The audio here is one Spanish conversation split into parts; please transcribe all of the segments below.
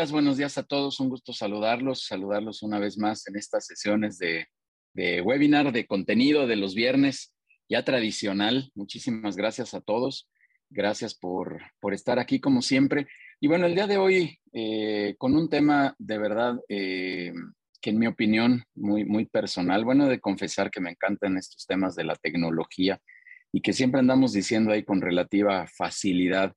días, buenos días a todos. Un gusto saludarlos, saludarlos una vez más en estas sesiones de, webinar de contenido de los viernes, ya tradicional. Muchísimas gracias a todos. Gracias por, estar aquí como siempre. Y bueno, el día de hoy eh, con un tema de verdad eh, que en mi opinión muy, muy personal, bueno, de confesar que me encantan estos temas de la tecnología y que siempre andamos diciendo ahí con relativa facilidad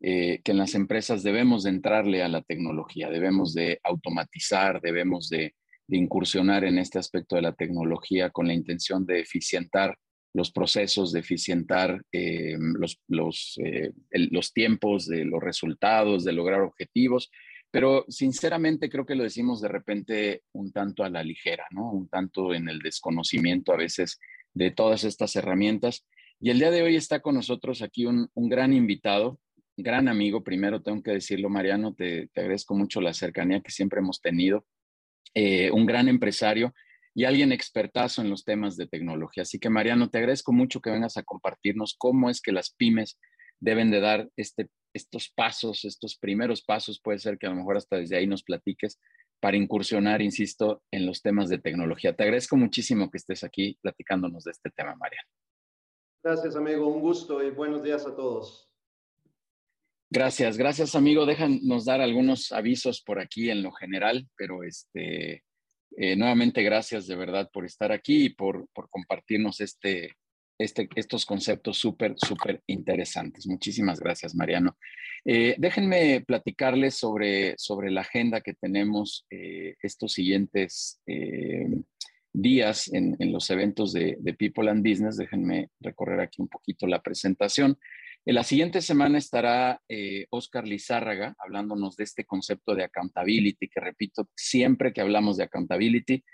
eh, que en las empresas debemos de entrarle a la tecnología, debemos de automatizar, debemos de, incursionar en este aspecto de la tecnología con la intención de eficientar los procesos, de eficientar eh, eh, los tiempos, de los resultados, de lograr objetivos. Pero sinceramente creo que lo decimos de repente un tanto a la ligera, ¿no? Un tanto en el desconocimiento a veces de todas estas herramientas. Y el día de hoy está con nosotros aquí un gran invitado, gran amigo, primero tengo que decirlo, Mariano, te, agradezco mucho la cercanía que siempre hemos tenido, eh, un gran empresario y alguien expertazo en los temas de tecnología. Así que, Mariano, te agradezco mucho que vengas a compartirnos cómo es que las pymes deben de dar este, estos pasos, estos primeros pasos, puede ser que a lo mejor hasta desde ahí nos platiques para incursionar, insisto, en los temas de tecnología. Te agradezco muchísimo que estés aquí platicándonos de este tema, Mariano. Gracias, amigo. Un gusto y buenos días a todos. Gracias, gracias amigo. Déjanos dar algunos avisos por aquí en lo general, pero este, eh, nuevamente gracias de verdad por estar aquí y por, por compartirnos este, este, estos conceptos súper, súper interesantes. Muchísimas gracias, Mariano. Eh, déjenme platicarles sobre, sobre la agenda que tenemos eh, estos siguientes días en, en, los eventos de People and Business. Déjenme recorrer aquí un poquito la presentación. En la siguiente semana estará eh, Oscar Lizárraga hablándonos de este concepto de accountability, que repito, siempre que hablamos de accountability,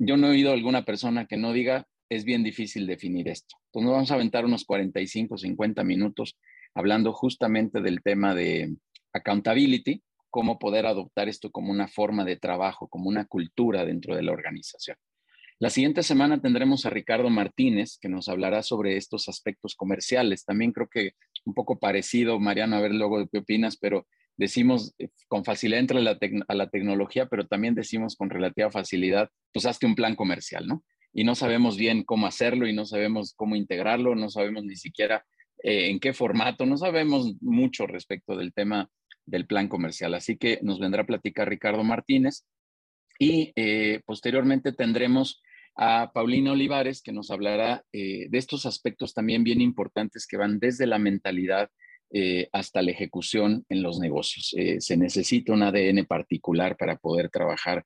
yo no he oído alguna persona que no diga, es bien difícil definir esto. Entonces nos vamos a aventar unos 45, 50 minutos hablando justamente del tema de accountability, cómo poder adoptar esto como una forma de trabajo, como una cultura dentro de la organización. La siguiente semana tendremos a Ricardo Martínez, que nos hablará sobre estos aspectos comerciales. También creo que un poco parecido, Mariano, a ver luego qué opinas, pero decimos eh, con facilidad entre la a la tecnología, pero también decimos con relativa facilidad, pues hazte un plan comercial, ¿no? Y no sabemos bien cómo hacerlo y no sabemos cómo integrarlo, no sabemos ni siquiera eh, en qué formato, no sabemos mucho respecto del tema del plan comercial. Así que nos vendrá a platicar Ricardo Martínez y eh, posteriormente tendremos a Paulina Olivares, que nos hablará eh, de estos aspectos también bien importantes que van desde la mentalidad eh, hasta la ejecución en los negocios. se necesita un ADN particular para poder trabajar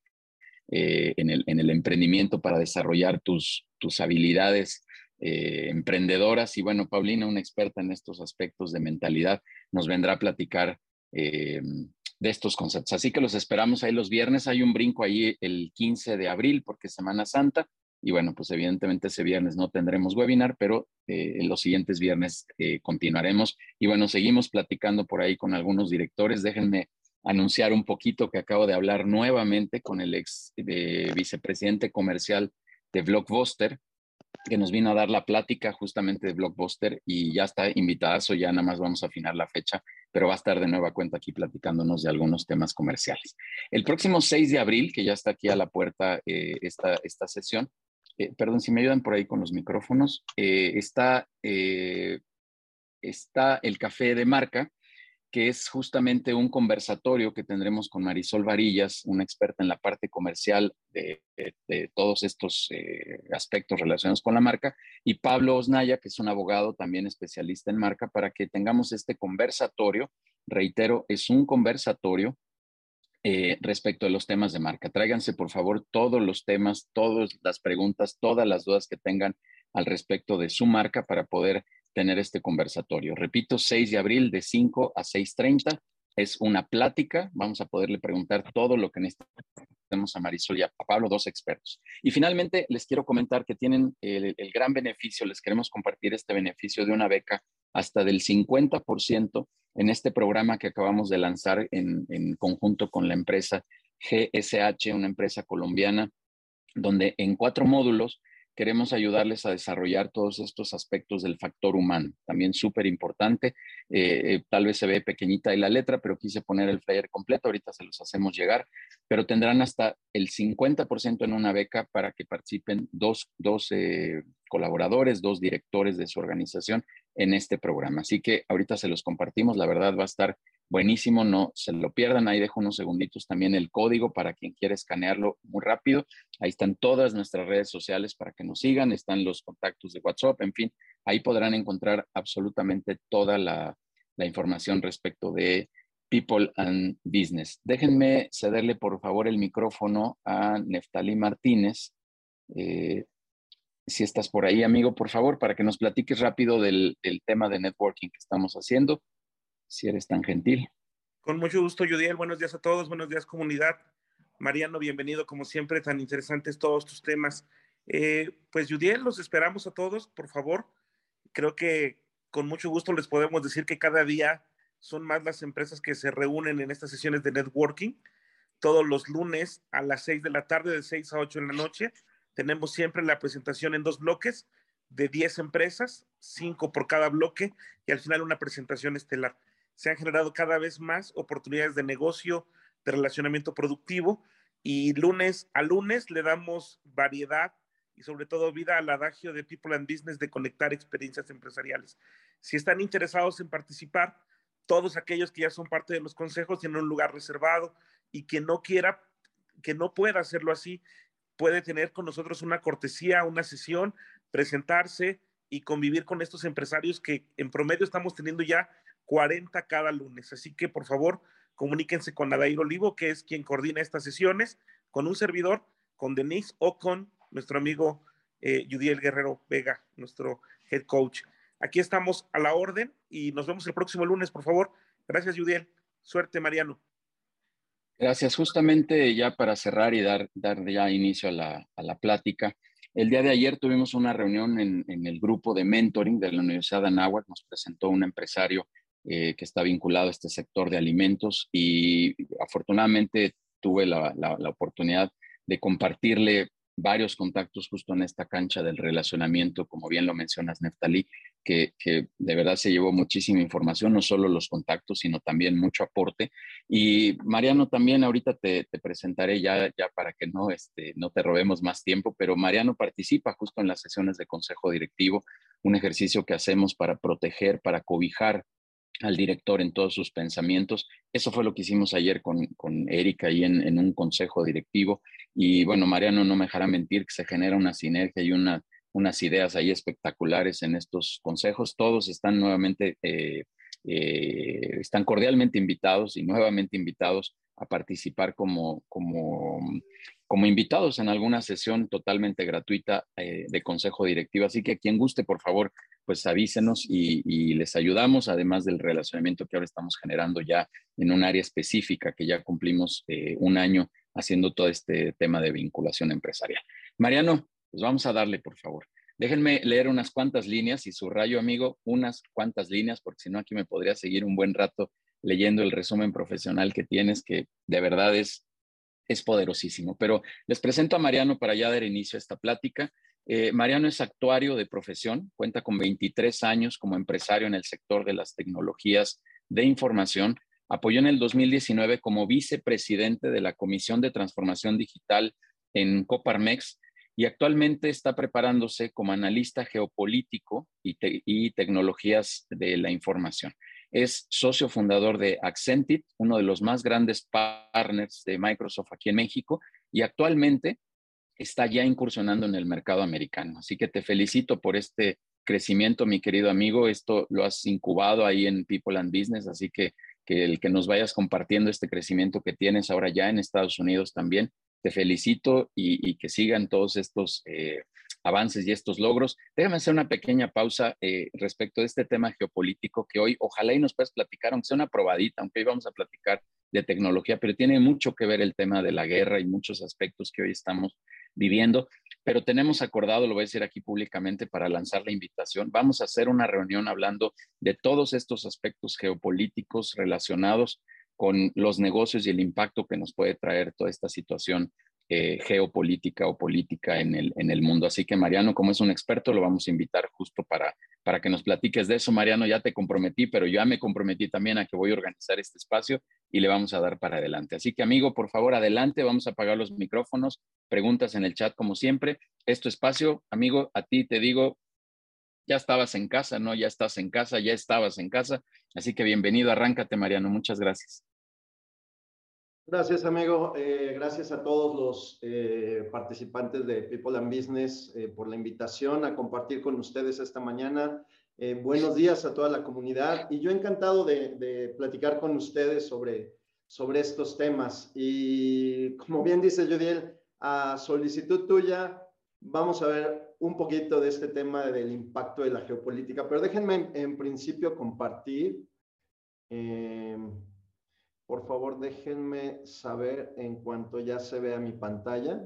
en el, emprendimiento, para desarrollar tus, tus habilidades emprendedoras. Y bueno, Paulina, una experta en estos aspectos de mentalidad, nos vendrá a platicar de estos conceptos. Así que los esperamos ahí los viernes. Hay un brinco ahí el 15 de abril porque es Semana Santa. Y bueno, pues evidentemente ese viernes no tendremos webinar, pero eh, en los siguientes viernes eh, continuaremos. Y bueno, seguimos platicando por ahí con algunos directores. Déjenme anunciar un poquito que acabo de hablar nuevamente con el ex eh, vicepresidente comercial de Blockbuster, que nos vino a dar la plática justamente de Blockbuster y ya está invitado, ya nada más vamos a afinar la fecha, pero va a estar de nueva cuenta aquí platicándonos de algunos temas comerciales. El próximo 6 de abril, que ya está aquí a la puerta esta, esta sesión, eh, perdón si me ayudan por ahí con los micrófonos, eh, está, está el café de marca, que es justamente un conversatorio que tendremos con Marisol Varillas, una experta en la parte comercial de, todos estos eh, aspectos relacionados con la marca, y Pablo Osnaya, que es un abogado también especialista en marca, para que tengamos este conversatorio. Reitero, es un conversatorio eh, respecto a los temas de marca. Tráiganse, por favor, todos los temas, todas las preguntas, todas las dudas que tengan al respecto de su marca para poder tener este conversatorio. Repito, 6 de abril de 5 a 6.30 es una plática. Vamos a poderle preguntar todo lo que necesitamos a Marisol y a Pablo, dos expertos. Y finalmente les quiero comentar que tienen el, gran beneficio, les queremos compartir este beneficio de una beca hasta del 50% en este programa que acabamos de lanzar en, en conjunto con la empresa GSH, una empresa colombiana, donde en cuatro módulos queremos ayudarles a desarrollar todos estos aspectos del factor humano, también súper importante. Eh, eh, tal vez se ve pequeñita ahí la letra, pero quise poner el flyer completo, ahorita se los hacemos llegar, pero tendrán hasta el 50% en una beca para que participen dos, dos eh, colaboradores, dos directores de su organización en este programa. Así que ahorita se los compartimos, la verdad va a estar buenísimo, no se lo pierdan. Ahí dejo unos segunditos también el código para quien quiera escanearlo muy rápido. Ahí están todas nuestras redes sociales para que nos sigan, están los contactos de WhatsApp, en fin, ahí podrán encontrar absolutamente toda la, información respecto de People and Business. Déjenme cederle por favor el micrófono a Neftalí Martínez. Eh, si estás por ahí, amigo, por favor, para que nos platiques rápido del tema de networking que estamos haciendo si eres tan gentil. Con mucho gusto, Judiel. Buenos días a todos, buenos días, comunidad. Mariano, bienvenido, como siempre, tan interesantes todos tus temas. Eh, pues, Judiel, los esperamos a todos, por favor. Creo que con mucho gusto les podemos decir que cada día son más las empresas que se reúnen en estas sesiones de networking. Todos los lunes a las 6 de la tarde, de 6 a 8 de la noche, tenemos siempre la presentación en dos bloques de 10 empresas, 5 por cada bloque y al final una presentación estelar se han generado cada vez más oportunidades de negocio, de relacionamiento productivo y lunes a lunes le damos variedad y sobre todo vida al adagio de People and Business de conectar experiencias empresariales. Si están interesados en participar, todos aquellos que ya son parte de los consejos tienen un lugar reservado y que no quiera, que no pueda hacerlo así, puede tener con nosotros una cortesía, una sesión, presentarse y convivir con estos empresarios que en promedio estamos teniendo ya 40 cada lunes. Así que por favor, comuníquense con Adair Olivo, que es quien coordina estas sesiones, con un servidor, con Denise o con nuestro amigo eh, Judiel Guerrero Vega, nuestro head coach. Aquí estamos a la orden y nos vemos el próximo lunes, por favor. Gracias, Judiel. Suerte, Mariano. Gracias. Justamente ya para cerrar y dar, dar ya inicio a la, a la plática, el día de ayer tuvimos una reunión en, en, el grupo de mentoring de la Universidad de Anáhuac. Nos presentó un empresario eh, que está vinculado a este sector de alimentos y afortunadamente tuve la, oportunidad de compartirle varios contactos justo en esta cancha del relacionamiento, como bien lo mencionas, Neftalí, que, de verdad se llevó muchísima información, no solo los contactos, sino también mucho aporte. Y Mariano, también ahorita te, presentaré ya, ya para que no, este, no te robemos más tiempo, pero Mariano participa justo en las sesiones de consejo directivo, un ejercicio que hacemos para proteger, para cobijar al director en todos sus pensamientos. Eso fue lo que hicimos ayer con, con Erika ahí en, un consejo directivo. Y bueno, Mariano no me dejará mentir que se genera una sinergia y una, unas ideas ahí espectaculares en estos consejos. Todos están nuevamente, eh, eh, están cordialmente invitados y nuevamente invitados a participar como, como, como invitados en alguna sesión totalmente gratuita eh, de consejo directivo. Así que quien guste, por favor, pues avísenos y, les ayudamos, además del relacionamiento que ahora estamos generando ya en un área específica que ya cumplimos eh, un año haciendo todo este tema de vinculación empresarial. Mariano, pues vamos a darle, por favor. Déjenme leer unas cuantas líneas y subrayo, amigo, unas cuantas líneas, porque si no aquí me podría seguir un buen rato leyendo el resumen profesional que tienes, que de verdad es, es poderosísimo. Pero les presento a Mariano para ya dar inicio a esta plática. Eh, Mariano es actuario de profesión, cuenta con 23 años como empresario en el sector de las tecnologías de información. Apoyó en el 2019 como vicepresidente de la Comisión de Transformación Digital en Coparmex y actualmente está preparándose como analista geopolítico y, y tecnologías de la información. Es socio fundador de Accentit, uno de los más grandes partners de Microsoft aquí en México, y actualmente está ya incursionando en el mercado americano. Así que te felicito por este crecimiento, mi querido amigo. Esto lo has incubado ahí en People and Business, así que, que el que nos vayas compartiendo este crecimiento que tienes ahora ya en Estados Unidos también, te felicito y, que sigan todos estos eh, avances y estos logros. Déjame hacer una pequeña pausa eh, respecto de este tema geopolítico que hoy ojalá y nos puedas platicar, aunque sea una probadita, aunque hoy vamos a platicar de tecnología, pero tiene mucho que ver el tema de la guerra y muchos aspectos que hoy estamos viviendo. Pero tenemos acordado, lo voy a decir aquí públicamente para lanzar la invitación, vamos a hacer una reunión hablando de todos estos aspectos geopolíticos relacionados con los negocios y el impacto que nos puede traer toda esta situación eh, geopolítica o política en el, en el mundo. Así que Mariano, como es un experto, lo vamos a invitar justo para, para que nos platiques de eso. Mariano, ya te comprometí, pero ya me comprometí también a que voy a organizar este espacio y le vamos a dar para adelante. Así que amigo, por favor, adelante, vamos a apagar los micrófonos, preguntas en el chat como siempre. Este espacio, amigo, a ti te digo, ya estabas en casa, ¿no? Ya estás en casa, ya estabas en casa. Así que bienvenido, arráncate, Mariano. Muchas gracias. Gracias, amigo. Eh, gracias a todos los eh, participantes de People and Business eh, por la invitación a compartir con ustedes esta mañana. buenos días a toda la comunidad y yo encantado de, de, platicar con ustedes sobre, sobre estos temas. Y como bien dice Judiel, a solicitud tuya, vamos a ver un poquito de este tema del impacto de la geopolítica, pero déjenme en, en principio compartir. Por favor, déjenme saber en cuanto ya se vea mi pantalla.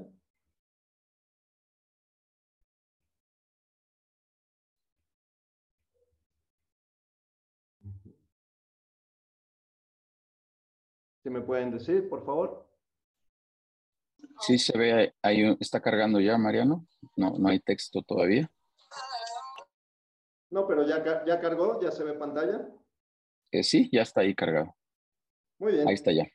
¿Se me pueden decir, por favor? Sí, se ve, ahí, está cargando ya, Mariano. No, no hay texto todavía. No, pero ya, ya cargó, ya se ve pantalla. Eh, sí, ya está ahí cargado. Muy bien. Ahí está ya.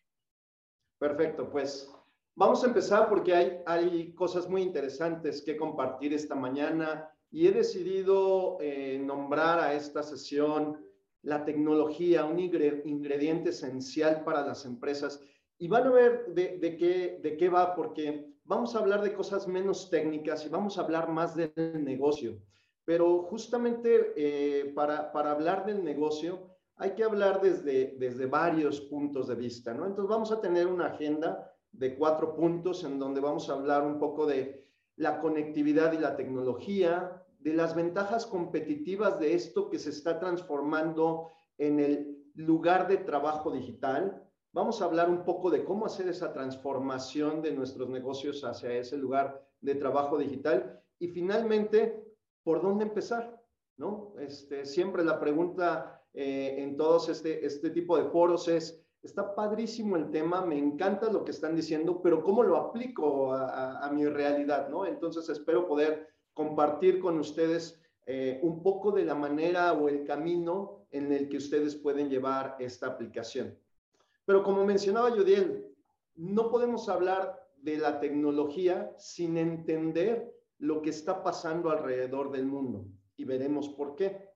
Perfecto, pues vamos a empezar porque hay, hay cosas muy interesantes que compartir esta mañana y he decidido eh, nombrar a esta sesión la tecnología, un ingrediente esencial para las empresas. Y van a ver de, qué, de qué va, porque vamos a hablar de cosas menos técnicas y vamos a hablar más del negocio. Pero justamente eh, para, para hablar del negocio, hay que hablar desde, desde varios puntos de vista, ¿no? Entonces vamos a tener una agenda de cuatro puntos en donde vamos a hablar un poco de la conectividad y la tecnología, de las ventajas competitivas de esto que se está transformando en el lugar de trabajo digital. Vamos a hablar un poco de cómo hacer esa transformación de nuestros negocios hacia ese lugar de trabajo digital. Y finalmente, ¿por dónde empezar? ¿No? Este, siempre la pregunta eh, en todos este, este tipo de foros es, está padrísimo el tema, me encanta lo que están diciendo, pero ¿cómo lo aplico a, mi realidad? ¿no? Entonces espero poder compartir con ustedes eh, un poco de la manera o el camino en el que ustedes pueden llevar esta aplicación. Pero como mencionaba Yudiel, no podemos hablar de la tecnología sin entender lo que está pasando alrededor del mundo y veremos por qué.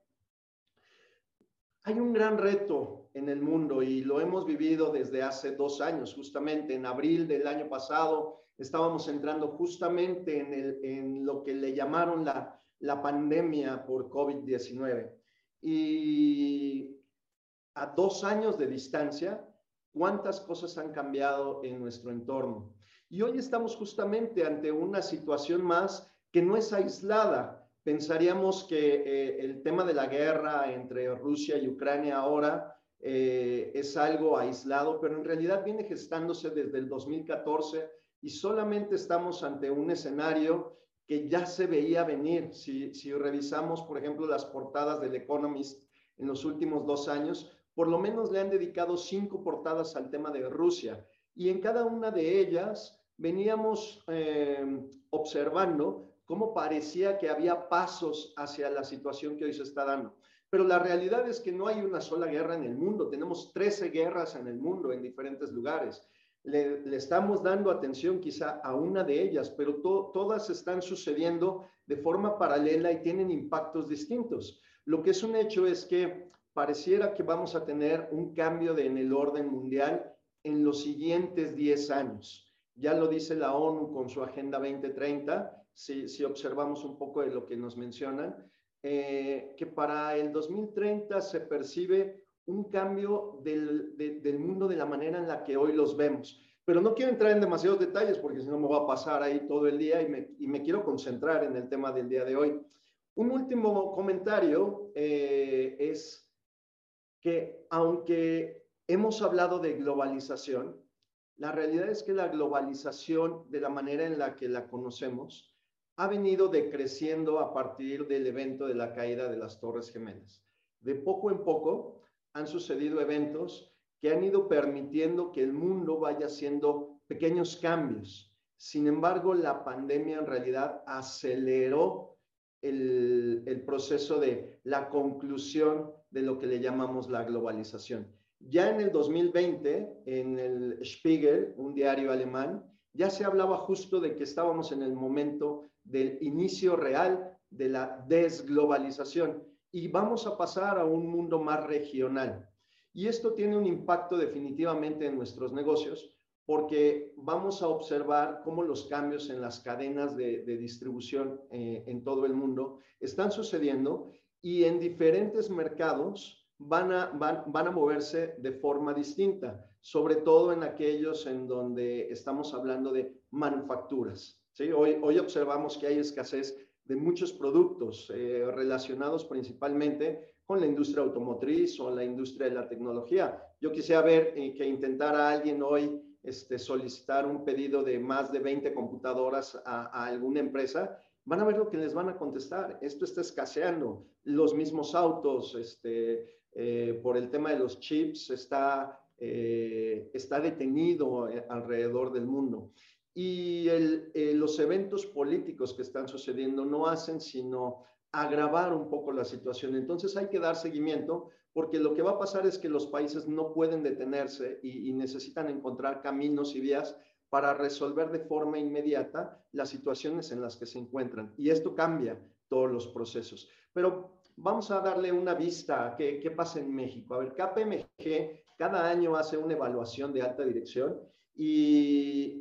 Hay un gran reto en el mundo y lo hemos vivido desde hace dos años, justamente en abril del año pasado estábamos entrando justamente en, el, en lo que le llamaron la, la pandemia por COVID-19. Y a dos años de distancia, ¿cuántas cosas han cambiado en nuestro entorno? Y hoy estamos justamente ante una situación más que no es aislada, pensaríamos que eh, el tema de la guerra entre Rusia y Ucrania ahora eh, es algo aislado, pero en realidad viene gestándose desde el 2014 y solamente estamos ante un escenario que ya se veía venir. Si, revisamos, por ejemplo, las portadas del Economist en los últimos dos años, por lo menos le han dedicado cinco portadas al tema de Rusia. Y en cada una de ellas veníamos eh, observando cómo parecía que había pasos hacia la situación que hoy se está dando. Pero la realidad es que no hay una sola guerra en el mundo, tenemos 13 guerras en el mundo en diferentes lugares. Le, estamos dando atención quizá a una de ellas, pero todas están sucediendo de forma paralela y tienen impactos distintos. Lo que es un hecho es que pareciera que vamos a tener un cambio en el orden mundial en los siguientes 10 años. Ya lo dice la ONU con su Agenda 2030 si, observamos un poco de lo que nos mencionan, eh, que para el 2030 se percibe un cambio del, del, mundo de la manera en la que hoy los vemos. Pero no quiero entrar en demasiados detalles porque si no me va a pasar ahí todo el día y me, y me, quiero concentrar en el tema del día de hoy. Un último comentario eh, es que aunque hemos hablado de globalización, la realidad es que la globalización de la manera en la que la conocemos ha venido decreciendo a partir del evento de la caída de las Torres Gemelas. De poco en poco han sucedido eventos que han ido permitiendo que el mundo vaya haciendo pequeños cambios. Sin embargo, la pandemia en realidad aceleró el, el proceso de la conclusión de lo que le llamamos la globalización. Ya en el 2020, en el Spiegel, un diario alemán, ya se hablaba justo de que estábamos en el momento del inicio real de la desglobalización y vamos a pasar a un mundo más regional. Y esto tiene un impacto definitivamente en nuestros negocios porque vamos a observar cómo los cambios en las cadenas de, distribución eh, en todo el mundo están sucediendo y en diferentes mercados van a, van, a moverse de forma distinta, sobre todo en aquellos en donde estamos hablando de manufacturas. Hoy, hoy observamos que hay escasez de muchos productos eh, relacionados principalmente con la industria automotriz o la industria de la tecnología. Yo quisiera ver eh, que intentara alguien hoy este, solicitar un pedido de más de 20 computadoras a, alguna empresa, van a ver lo que les van a contestar. Esto está escaseando. Los mismos autos, este, eh, por el tema de los chips, está, está detenido alrededor del mundo y eh, los eventos políticos que están sucediendo no hacen sino agravar un poco la situación. Entonces hay que dar seguimiento porque lo que va a pasar es que los países no pueden detenerse y, y necesitan encontrar caminos y vías para resolver de forma inmediata las situaciones en las que se encuentran. Y esto cambia todos los procesos. Pero vamos a darle una vista a qué, qué pasa en México. A ver, KPMG cada año hace una evaluación de alta dirección y,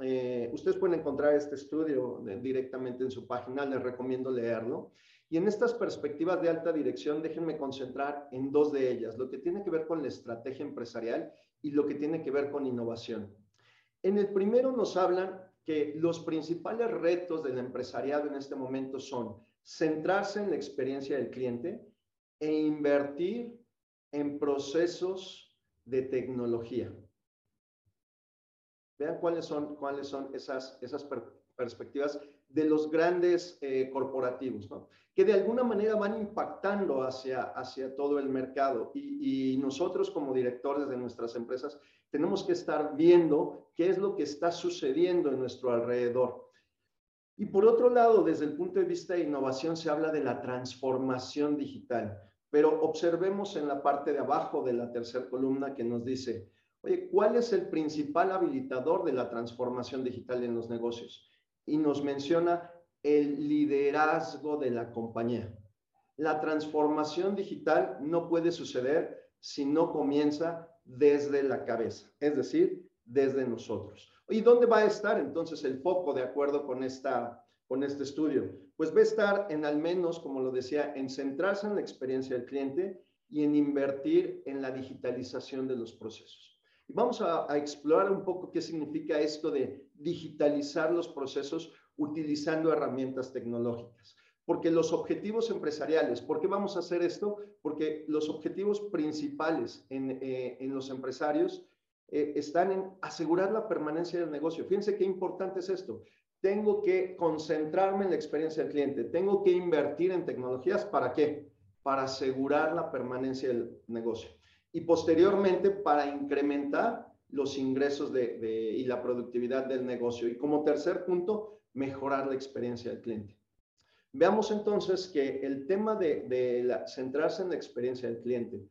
eh, ustedes pueden encontrar este estudio directamente en su página, les recomiendo leerlo. Y en estas perspectivas de alta dirección, déjenme concentrar en dos de ellas, lo que tiene que ver con la estrategia empresarial y lo que tiene que ver con innovación. En el primero nos hablan que los principales retos del empresariado en este momento son centrarse en la experiencia del cliente e invertir en procesos de tecnología. Vean cuáles son, cuáles son esas, esas perspectivas de los grandes eh, corporativos, ¿no? que de alguna manera van impactando hacia, hacia todo el mercado. Y, y, nosotros como directores de nuestras empresas tenemos que estar viendo qué es lo que está sucediendo en nuestro alrededor. Y por otro lado, desde el punto de vista de innovación, se habla de la transformación digital. Pero observemos en la parte de abajo de la tercera columna que nos dice, Oye, ¿cuál es el principal habilitador de la transformación digital en los negocios? Y nos menciona el liderazgo de la compañía. La transformación digital no puede suceder si no comienza desde la cabeza, es decir, desde nosotros. ¿Y dónde va a estar entonces el foco de acuerdo con, esta, con este estudio? Pues va a estar en al menos, como lo decía, en centrarse en la experiencia del cliente y en invertir en la digitalización de los procesos. Vamos a, explorar un poco qué significa esto de digitalizar los procesos utilizando herramientas tecnológicas. Porque los objetivos empresariales, ¿por qué vamos a hacer esto? Porque los objetivos principales en, eh, los empresarios eh, están en asegurar la permanencia del negocio. Fíjense qué importante es esto. Tengo que concentrarme en la experiencia del cliente. Tengo que invertir en tecnologías. ¿Para qué? Para asegurar la permanencia del negocio y posteriormente para incrementar los ingresos de, y la productividad del negocio. Y como tercer punto, mejorar la experiencia del cliente. Veamos entonces que el tema de, centrarse en la experiencia del cliente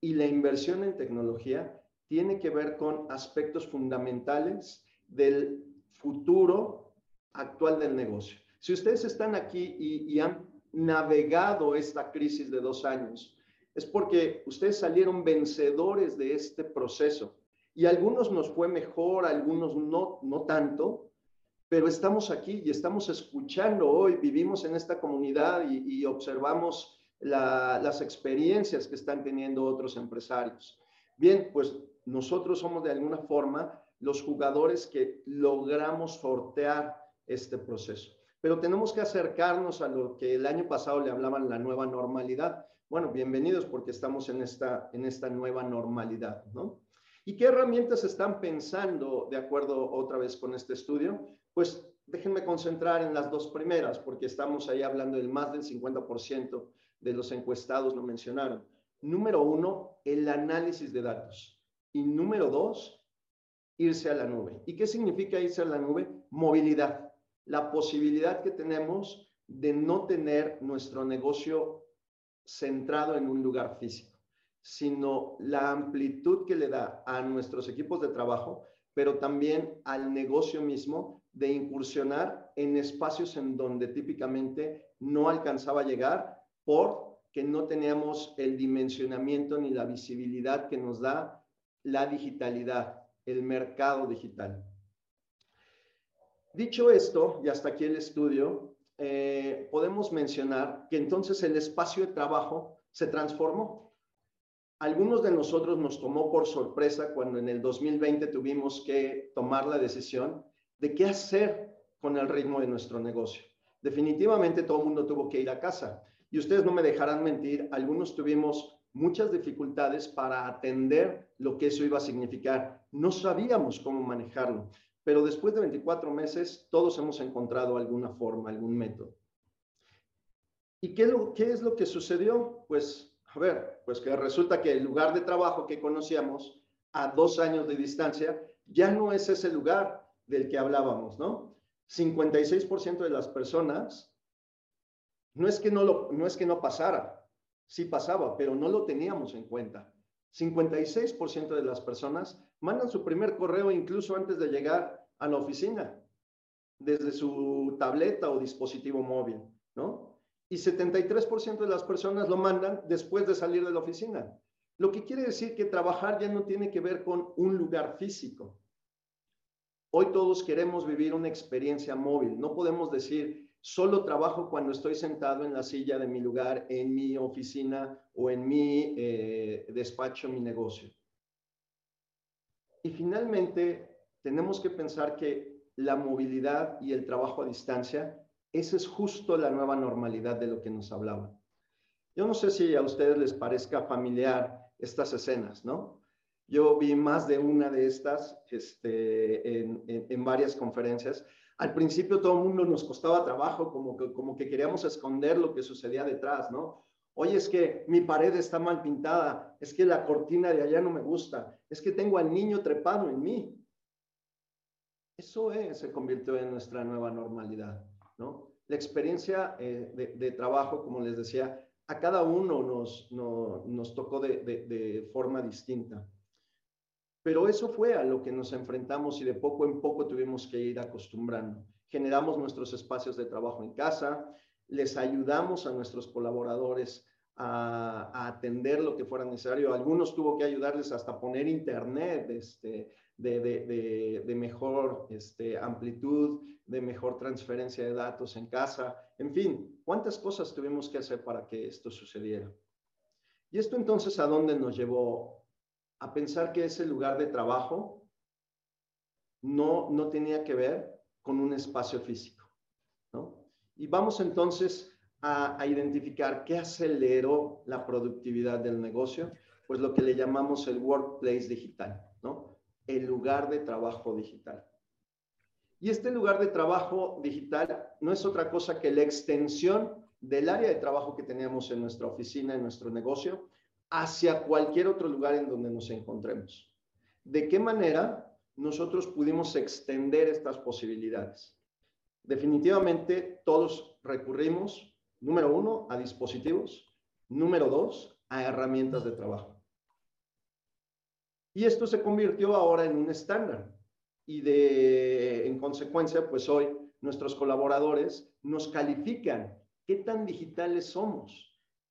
y la inversión en tecnología tiene que ver con aspectos fundamentales del futuro actual del negocio. Si ustedes están aquí y han navegado esta crisis de dos años, es porque ustedes salieron vencedores de este proceso. Y algunos nos fue mejor, algunos no, no tanto, pero estamos aquí y estamos escuchando hoy, vivimos en esta comunidad y, observamos las experiencias que están teniendo otros empresarios. Bien, pues nosotros somos de alguna forma los jugadores que logramos sortear este proceso. Pero tenemos que acercarnos a lo que el año pasado le hablaban la nueva normalidad. Bueno, bienvenidos porque estamos en esta, en esta nueva normalidad, ¿no? ¿Y qué herramientas están pensando de acuerdo otra vez con este estudio? Pues déjenme concentrar en las dos primeras, porque estamos ahí hablando del más del 50% de los encuestados lo mencionaron. Número uno, el análisis de datos. Y número dos, irse a la nube. ¿Y qué significa irse a la nube? Movilidad. La posibilidad que tenemos de no tener nuestro negocio centrado en un lugar físico, sino la amplitud que le da a nuestros equipos de trabajo, pero también al negocio mismo de incursionar en espacios en donde típicamente no alcanzaba a llegar porque no teníamos el dimensionamiento ni la visibilidad que nos da la digitalidad, el mercado digital. Dicho esto, y hasta aquí el estudio, eh, podemos mencionar que entonces el espacio de trabajo se transformó. Algunos de nosotros nos tomó por sorpresa cuando en el 2020 tuvimos que tomar la decisión de qué hacer con el ritmo de nuestro negocio. Definitivamente todo el mundo tuvo que ir a casa. Y ustedes no me dejarán mentir, algunos tuvimos muchas dificultades para atender lo que eso iba a significar. No sabíamos cómo manejarlo, pero después de 24 meses todos hemos encontrado alguna forma, algún método. ¿Y qué, es lo que sucedió? Pues, a ver, pues que resulta que el lugar de trabajo que conocíamos a dos años de distancia ya no es ese lugar del que hablábamos, ¿no? 56% de las personas, no es, que no, lo, no es que no pasara, sí pasaba, pero no lo teníamos en cuenta. 56% de las personas mandan su primer correo incluso antes de llegar a la oficina, desde su tableta o dispositivo móvil, ¿no? Y 73% de las personas lo mandan después de salir de la oficina. Lo que quiere decir que trabajar ya no tiene que ver con un lugar físico, Hoy todos queremos vivir una experiencia móvil. No podemos decir, solo trabajo cuando estoy sentado en la silla de mi lugar, en mi oficina o en mi eh, despacho, mi negocio. Y finalmente, tenemos que pensar que la movilidad y el trabajo a distancia, esa es justo la nueva normalidad de lo que nos hablaba. Yo no sé si a ustedes les parezca familiar estas escenas, ¿no? Yo vi más de una de estas este, en, varias conferencias. Al principio todo el mundo nos costaba trabajo, como que, como que queríamos esconder lo que sucedía detrás, ¿no? Oye, es que mi pared está mal pintada, es que la cortina de allá no me gusta, es que tengo al niño trepado en mí. Eso se convirtió en nuestra nueva normalidad, ¿no? La experiencia eh, de, trabajo, como les decía, a cada uno nos, tocó de forma distinta. Pero eso fue a lo que nos enfrentamos y de poco en poco tuvimos que ir acostumbrando. Generamos nuestros espacios de trabajo en casa, les ayudamos a nuestros colaboradores a, atender lo que fuera necesario. Algunos tuvo que ayudarles hasta poner internet este, de, mejor este, amplitud, de mejor transferencia de datos en casa. En fin, ¿cuántas cosas tuvimos que hacer para que esto sucediera? Y esto entonces, ¿a dónde nos llevó a pensar que ese lugar de trabajo no, no tenía que ver con un espacio físico. ¿no? Y vamos entonces a, a, identificar qué aceleró la productividad del negocio, pues lo que le llamamos el workplace digital, ¿no? el lugar de trabajo digital. Y este lugar de trabajo digital no es otra cosa que la extensión del área de trabajo que teníamos en nuestra oficina, en nuestro negocio, hacia cualquier otro lugar en donde nos encontremos. ¿De qué manera nosotros pudimos extender estas posibilidades? Definitivamente todos recurrimos, número uno, a dispositivos, número dos, a herramientas de trabajo. Y esto se convirtió ahora en un estándar. Y de, en consecuencia, pues hoy nuestros colaboradores nos califican qué tan digitales somos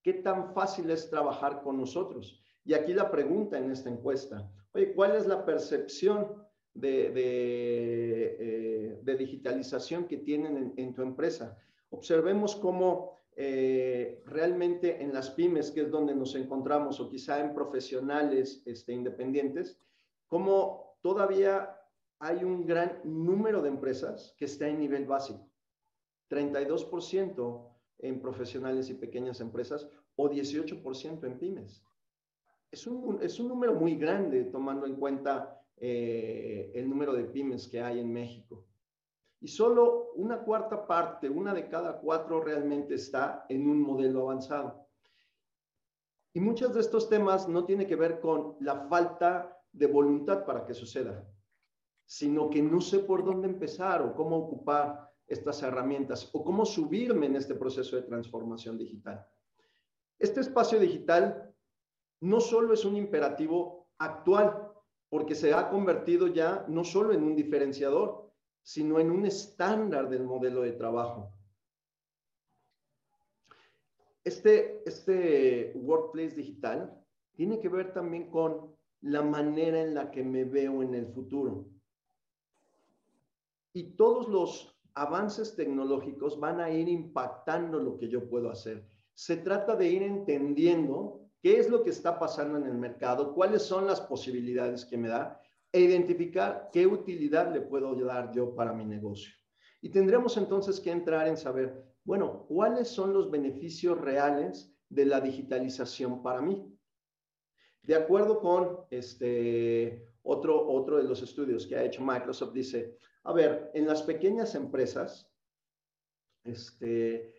¿Qué tan fácil es trabajar con nosotros? Y aquí la pregunta en esta encuesta, oye, ¿cuál es la percepción de, eh, digitalización que tienen en, tu empresa? Observemos cómo eh, realmente en las pymes, que es donde nos encontramos, o quizá en profesionales este, independientes, cómo todavía hay un gran número de empresas que está en nivel básico. 32% en profesionales y pequeñas empresas o 18% en pymes. Es un, es un, número muy grande tomando en cuenta eh, el número de pymes que hay en México. Y solo una cuarta parte, una de cada cuatro realmente está en un modelo avanzado. Y muchos de estos temas no tienen que ver con la falta de voluntad para que suceda. sino que no sé por dónde empezar o cómo ocupar estas herramientas o cómo subirme en este proceso de transformación digital. Este espacio digital no solo es un imperativo actual, porque se ha convertido ya no solo en un diferenciador, sino en un estándar del modelo de trabajo. Este, este workplace digital tiene que ver también con la manera en la que me veo en el futuro. Y todos los avances tecnológicos van a ir impactando lo que yo puedo hacer. Se trata de ir entendiendo qué es lo que está pasando en el mercado, cuáles son las posibilidades que me da e identificar qué utilidad le puedo dar yo para mi negocio. Y tendremos entonces que entrar en saber, bueno, ¿cuáles son los beneficios reales de la digitalización para mí? De acuerdo con este otro, otro de los estudios que ha hecho Microsoft, dice, a ver, en las pequeñas empresas, este,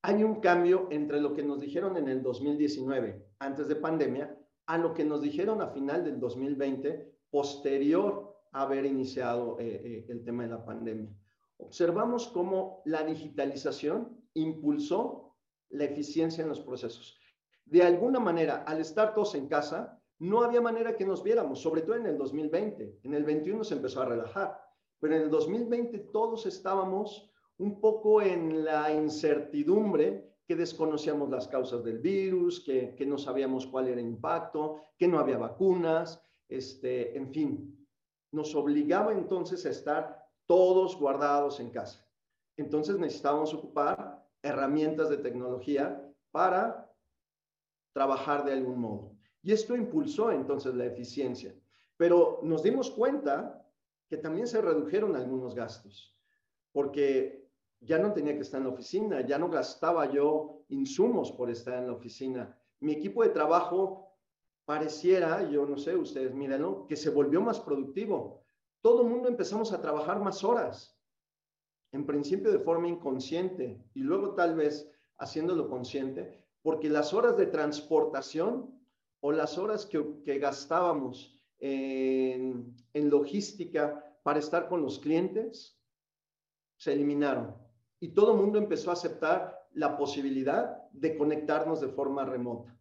hay un cambio entre lo que nos dijeron en el 2019, antes de pandemia, a lo que nos dijeron a final del 2020, posterior a haber iniciado eh, eh, el tema de la pandemia observamos cómo la digitalización impulsó la eficiencia en los procesos. De alguna manera, al estar todos en casa, no había manera que nos viéramos, sobre todo en el 2020. En el 21 se empezó a relajar, pero en el 2020 todos estábamos un poco en la incertidumbre que desconocíamos las causas del virus, que, no sabíamos cuál era el impacto, que no había vacunas, este, en fin, nos obligaba entonces a estar todos guardados en casa. Entonces necesitábamos ocupar herramientas de tecnología para trabajar de algún modo. Y esto impulsó entonces la eficiencia. Pero nos dimos cuenta que también se redujeron algunos gastos, porque ya no tenía que estar en la oficina, ya no gastaba yo insumos por estar en la oficina. Mi equipo de trabajo pareciera, yo no sé, ustedes mírenlo, que se volvió más productivo todo el mundo empezamos a trabajar más horas, en principio de forma inconsciente y luego tal vez haciéndolo consciente, porque las horas de transportación o las horas que, gastábamos en, en logística para estar con los clientes se eliminaron y todo el mundo empezó a aceptar la posibilidad de conectarnos de forma remota.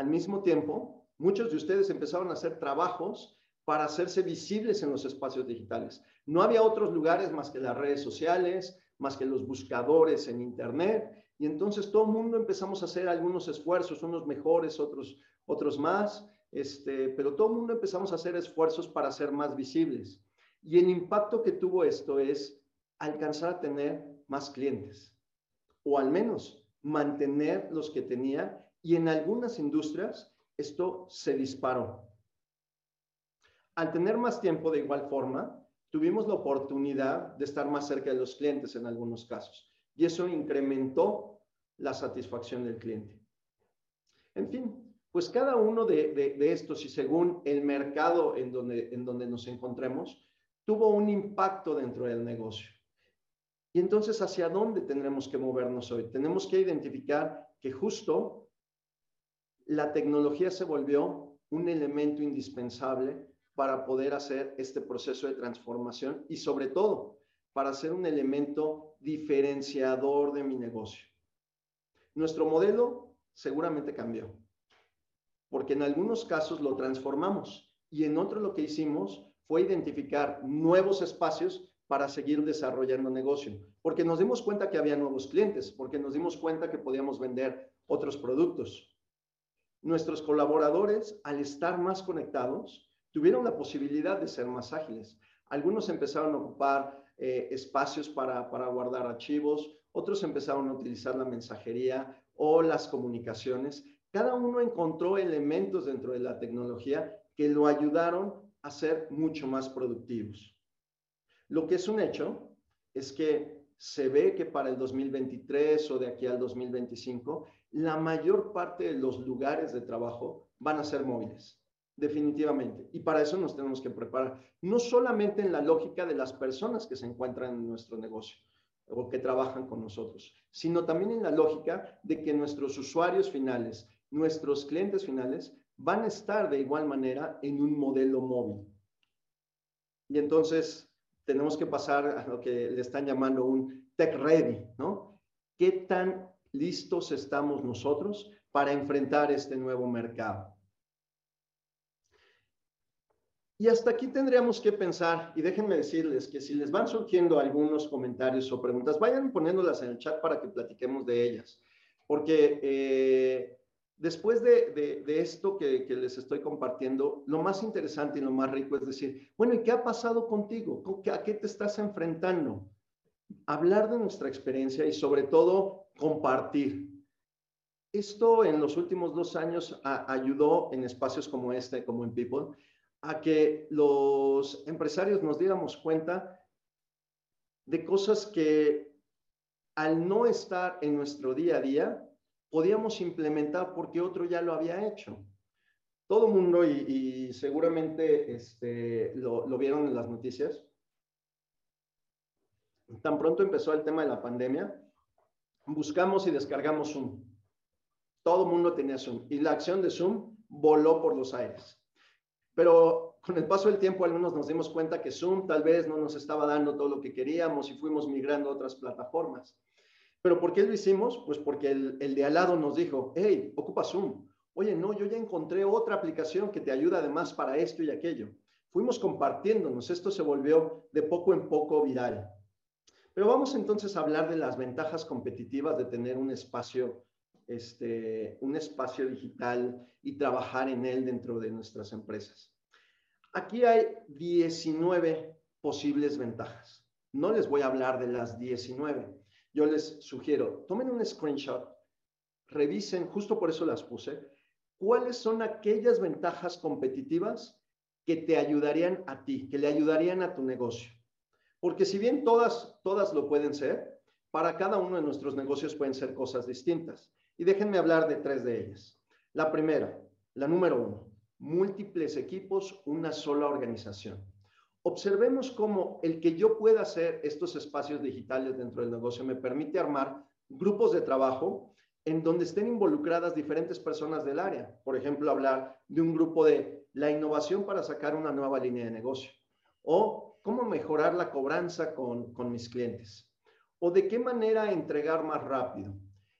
Al mismo tiempo, Muchos de ustedes empezaron a hacer trabajos para hacerse visibles en los espacios digitales. No había otros lugares más que las redes sociales, más que los buscadores en Internet. Y entonces todo el mundo empezamos a hacer algunos esfuerzos, unos mejores, otros, otros más, este, pero todo el mundo empezamos a hacer esfuerzos para ser más visibles. Y el impacto que tuvo esto es alcanzar a tener más clientes, o al menos mantener los que tenía, y en algunas industrias esto se disparó. Al tener más tiempo de igual forma, tuvimos la oportunidad de estar más cerca de los clientes en algunos casos y eso incrementó la satisfacción del cliente. En fin, pues cada uno de, estos y según el mercado en donde, en donde nos encontremos, tuvo un impacto dentro del negocio. Y entonces, ¿hacia dónde tendremos que movernos hoy? Tenemos que identificar que justo la tecnología se volvió un elemento indispensable para poder hacer este proceso de transformación y sobre todo para ser un elemento diferenciador de mi negocio. Nuestro modelo seguramente cambió, porque en algunos casos lo transformamos y en otros lo que hicimos fue identificar nuevos espacios para seguir desarrollando negocio, porque nos dimos cuenta que había nuevos clientes, porque nos dimos cuenta que podíamos vender otros productos, nuestros colaboradores, al estar más conectados, tuvieron la posibilidad de ser más ágiles. Algunos empezaron a ocupar eh, espacios para, para guardar archivos, otros empezaron a utilizar la mensajería o las comunicaciones. Cada uno encontró elementos dentro de la tecnología que lo ayudaron a ser mucho más productivos. Lo que es un hecho es que se ve que para el 2023 o de aquí al 2025 la mayor parte de los lugares de trabajo van a ser móviles, definitivamente. Y para eso nos tenemos que preparar, no solamente en la lógica de las personas que se encuentran en nuestro negocio o que trabajan con nosotros, sino también en la lógica de que nuestros usuarios finales, nuestros clientes finales, van a estar de igual manera en un modelo móvil. Y entonces tenemos que pasar a lo que le están llamando un tech ready, ¿no? ¿Qué tan listos estamos nosotros para enfrentar este nuevo mercado? Y hasta aquí tendríamos que pensar, y déjenme decirles que si les van surgiendo algunos comentarios o preguntas, vayan poniéndolas en el chat para que platiquemos de ellas. Porque eh, después de, esto que, les estoy compartiendo, lo más interesante y lo más rico es decir, bueno, ¿y qué ha pasado contigo? ¿A qué te estás enfrentando? Hablar de nuestra experiencia y sobre todo compartir. Esto en los últimos dos años ayudó en espacios como este, como en People, a que los empresarios nos diéramos cuenta de cosas que al no estar en nuestro día a día, podíamos implementar porque otro ya lo había hecho. Todo mundo, y, seguramente este, lo vieron en las noticias, tan pronto empezó el tema de la pandemia, buscamos y descargamos Zoom. Todo mundo tenía Zoom y la acción de Zoom voló por los aires. Pero con el paso del tiempo, algunos nos dimos cuenta que Zoom tal vez no nos estaba dando todo lo que queríamos y fuimos migrando a otras plataformas. ¿Pero por qué lo hicimos? Pues porque el, el de al lado nos dijo, hey, ocupa Zoom. Oye, no, yo ya encontré otra aplicación que te ayuda además para esto y aquello. Fuimos compartiéndonos, esto se volvió de poco en poco viral. Pero vamos entonces a hablar de las ventajas competitivas de tener un espacio este, un espacio digital y trabajar en él dentro de nuestras empresas. Aquí hay 19 posibles ventajas. No les voy a hablar de las 19. Yo les sugiero, tomen un screenshot, revisen, justo por eso las puse, cuáles son aquellas ventajas competitivas que te ayudarían a ti, que le ayudarían a tu negocio. Porque si bien todas, todas lo pueden ser, para cada uno de nuestros negocios pueden ser cosas distintas. Y déjenme hablar de tres de ellas. La primera, la número uno, múltiples equipos, una sola organización. Observemos cómo el que yo pueda hacer estos espacios digitales dentro del negocio me permite armar grupos de trabajo en donde estén involucradas diferentes personas del área. Por ejemplo, hablar de un grupo de la innovación para sacar una nueva línea de negocio o cómo mejorar la cobranza con, mis clientes o de qué manera entregar más rápido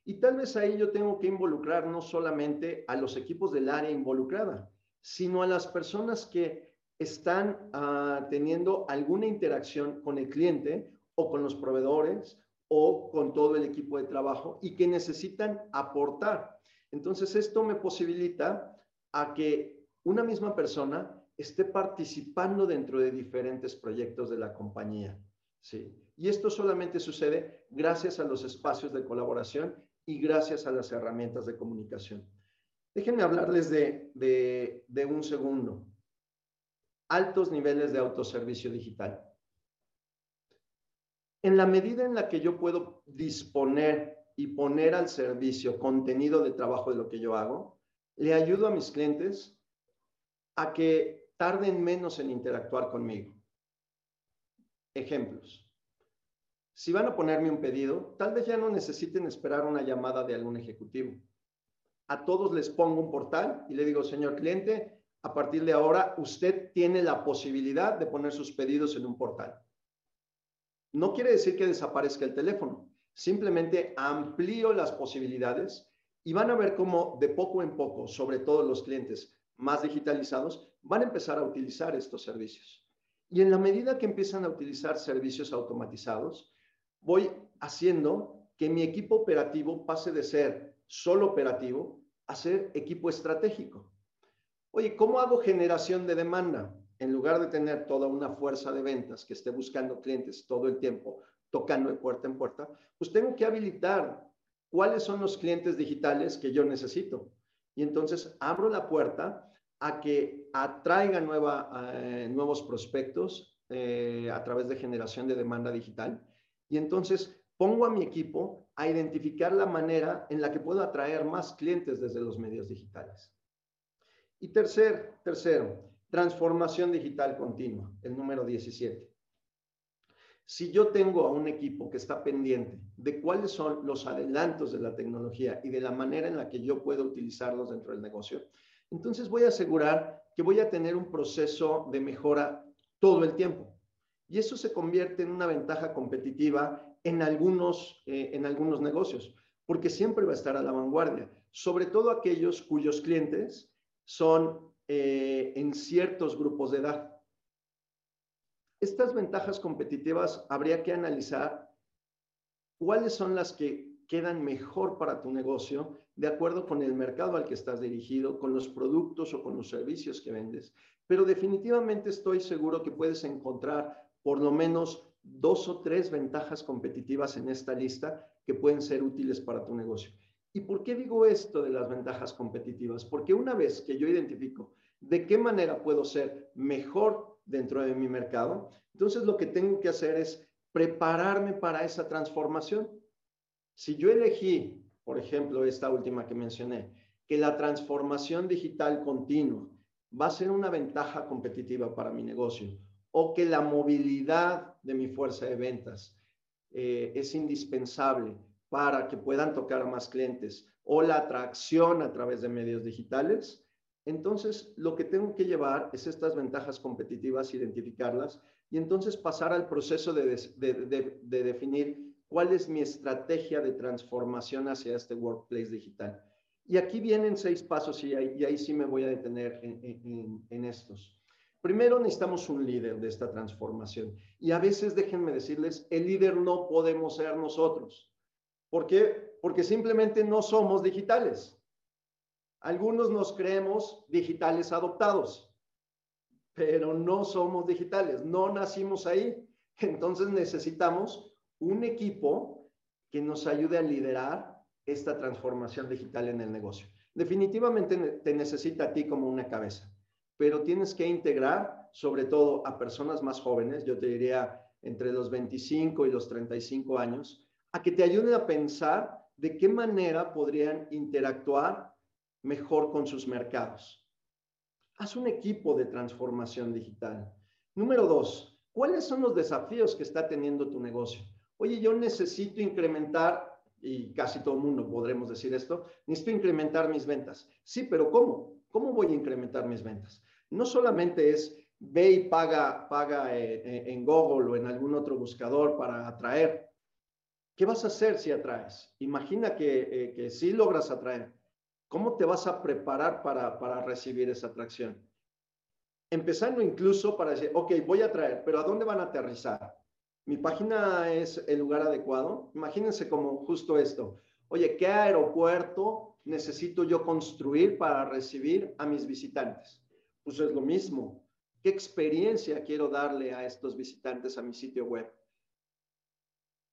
y tal vez ahí yo tengo que involucrar no solamente a los equipos del área involucrada, sino a las personas que están ah, teniendo alguna interacción con el cliente o con los proveedores o con todo el equipo de trabajo y que necesitan aportar. Entonces, esto me posibilita a que una misma persona esté participando dentro de diferentes proyectos de la compañía. ¿sí? Y esto solamente sucede gracias a los espacios de colaboración y gracias a las herramientas de comunicación. Déjenme hablarles de, de, un segundo. Altos niveles de autoservicio digital. En la medida en la que yo puedo disponer y poner al servicio contenido de trabajo de lo que yo hago, le ayudo a mis clientes a que tarden menos en interactuar conmigo. Ejemplos. Si van a ponerme un pedido, tal vez ya no necesiten esperar una llamada de algún ejecutivo. A todos les pongo un portal y le digo, señor cliente, a partir de ahora usted tiene la posibilidad de poner sus pedidos en un portal. No quiere decir que desaparezca el teléfono, simplemente amplío las posibilidades y van a ver cómo de poco en poco, sobre todo los clientes más digitalizados, van a empezar a utilizar estos servicios. Y en la medida que empiezan a utilizar servicios automatizados, voy haciendo que mi equipo operativo pase de ser solo operativo a ser equipo estratégico. Oye, ¿cómo hago generación de demanda? En lugar de tener toda una fuerza de ventas que esté buscando clientes todo el tiempo, tocando de puerta en puerta, pues tengo que habilitar cuáles son los clientes digitales que yo necesito. Y entonces abro la puerta a que atraiga eh, nuevos prospectos eh, a través de generación de demanda digital y entonces pongo a mi equipo a identificar la manera en la que puedo atraer más clientes desde los medios digitales. Y tercer, tercero, transformación digital continua, el número 17. Si yo tengo a un equipo que está pendiente de cuáles son los adelantos de la tecnología y de la manera en la que yo puedo utilizarlos dentro del negocio, entonces voy a asegurar que voy a tener un proceso de mejora todo el tiempo. Y eso se convierte en una ventaja competitiva en algunos, eh, en algunos negocios, porque siempre va a estar a la vanguardia, sobre todo aquellos cuyos clientes son eh, en ciertos grupos de edad. Estas ventajas competitivas habría que analizar cuáles son las que quedan mejor para tu negocio de acuerdo con el mercado al que estás dirigido, con los productos o con los servicios que vendes. Pero definitivamente estoy seguro que puedes encontrar por lo menos dos o tres ventajas competitivas en esta lista que pueden ser útiles para tu negocio. ¿Y por qué digo esto de las ventajas competitivas? Porque una vez que yo identifico de qué manera puedo ser mejor dentro de mi mercado, entonces lo que tengo que hacer es prepararme para esa transformación. Si yo elegí, por ejemplo, esta última que mencioné, que la transformación digital continua va a ser una ventaja competitiva para mi negocio o que la movilidad de mi fuerza de ventas eh, es indispensable para que puedan tocar a más clientes o la atracción a través de medios digitales, entonces lo que tengo que llevar es estas ventajas competitivas, identificarlas y entonces pasar al proceso de, definir cuál es mi estrategia de transformación hacia este workplace digital. Y aquí vienen seis pasos y ahí, sí me voy a detener en estos. Primero necesitamos un líder de esta transformación. Y a veces, déjenme decirles, el líder no podemos ser nosotros. ¿Por qué? Porque simplemente no somos digitales. Algunos nos creemos digitales adoptados, pero no somos digitales, no nacimos ahí. Entonces necesitamos un equipo que nos ayude a liderar esta transformación digital en el negocio. Definitivamente te necesita a ti como una cabeza pero tienes que integrar sobre todo a personas más jóvenes, yo te diría entre los 25 y los 35 años, a que te ayuden a pensar de qué manera podrían interactuar mejor con sus mercados. Haz un equipo de transformación digital. Número dos, ¿cuáles son los desafíos que está teniendo tu negocio? Oye, yo necesito incrementar, y casi todo el mundo podremos decir esto, necesito incrementar mis ventas. Sí, pero ¿cómo? ¿Cómo voy a incrementar mis ventas? no solamente es ve y paga, paga eh, eh, en Google o en algún otro buscador para atraer. ¿Qué vas a hacer si atraes? Imagina que, eh, que si logras atraer. ¿Cómo te vas a preparar para, para recibir esa atracción? Empezando incluso para decir, ok, voy a atraer, pero ¿a dónde van a aterrizar? ¿Mi página es el lugar adecuado? Imagínense como justo esto. Oye, ¿qué aeropuerto necesito yo construir para recibir a mis visitantes? pues es lo mismo. ¿Qué experiencia quiero darle a estos visitantes a mi sitio web?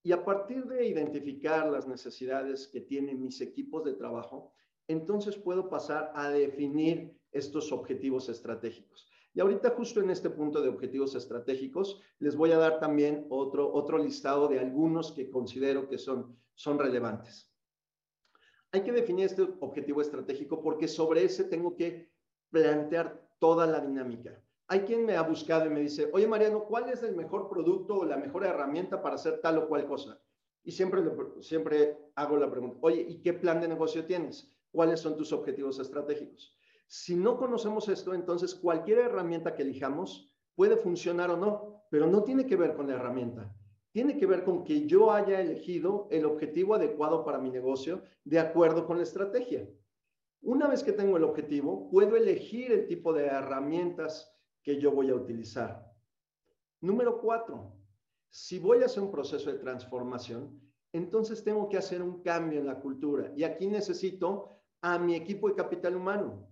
Y a partir de identificar las necesidades que tienen mis equipos de trabajo, entonces puedo pasar a definir estos objetivos estratégicos. Y ahorita justo en este punto de objetivos estratégicos, les voy a dar también otro, otro listado de algunos que considero que son, son relevantes. Hay que definir este objetivo estratégico porque sobre ese tengo que plantear toda la dinámica. Hay quien me ha buscado y me dice, oye Mariano, ¿cuál es el mejor producto o la mejor herramienta para hacer tal o cual cosa? Y siempre, siempre hago la pregunta, oye, ¿y qué plan de negocio tienes? ¿Cuáles son tus objetivos estratégicos? Si no conocemos esto, entonces cualquier herramienta que elijamos puede funcionar o no, pero no tiene que ver con la herramienta. Tiene que ver con que yo haya elegido el objetivo adecuado para mi negocio de acuerdo con la estrategia. Una vez que tengo el objetivo, puedo elegir el tipo de herramientas que yo voy a utilizar. Número cuatro, si voy a hacer un proceso de transformación, entonces tengo que hacer un cambio en la cultura. Y aquí necesito a mi equipo de capital humano.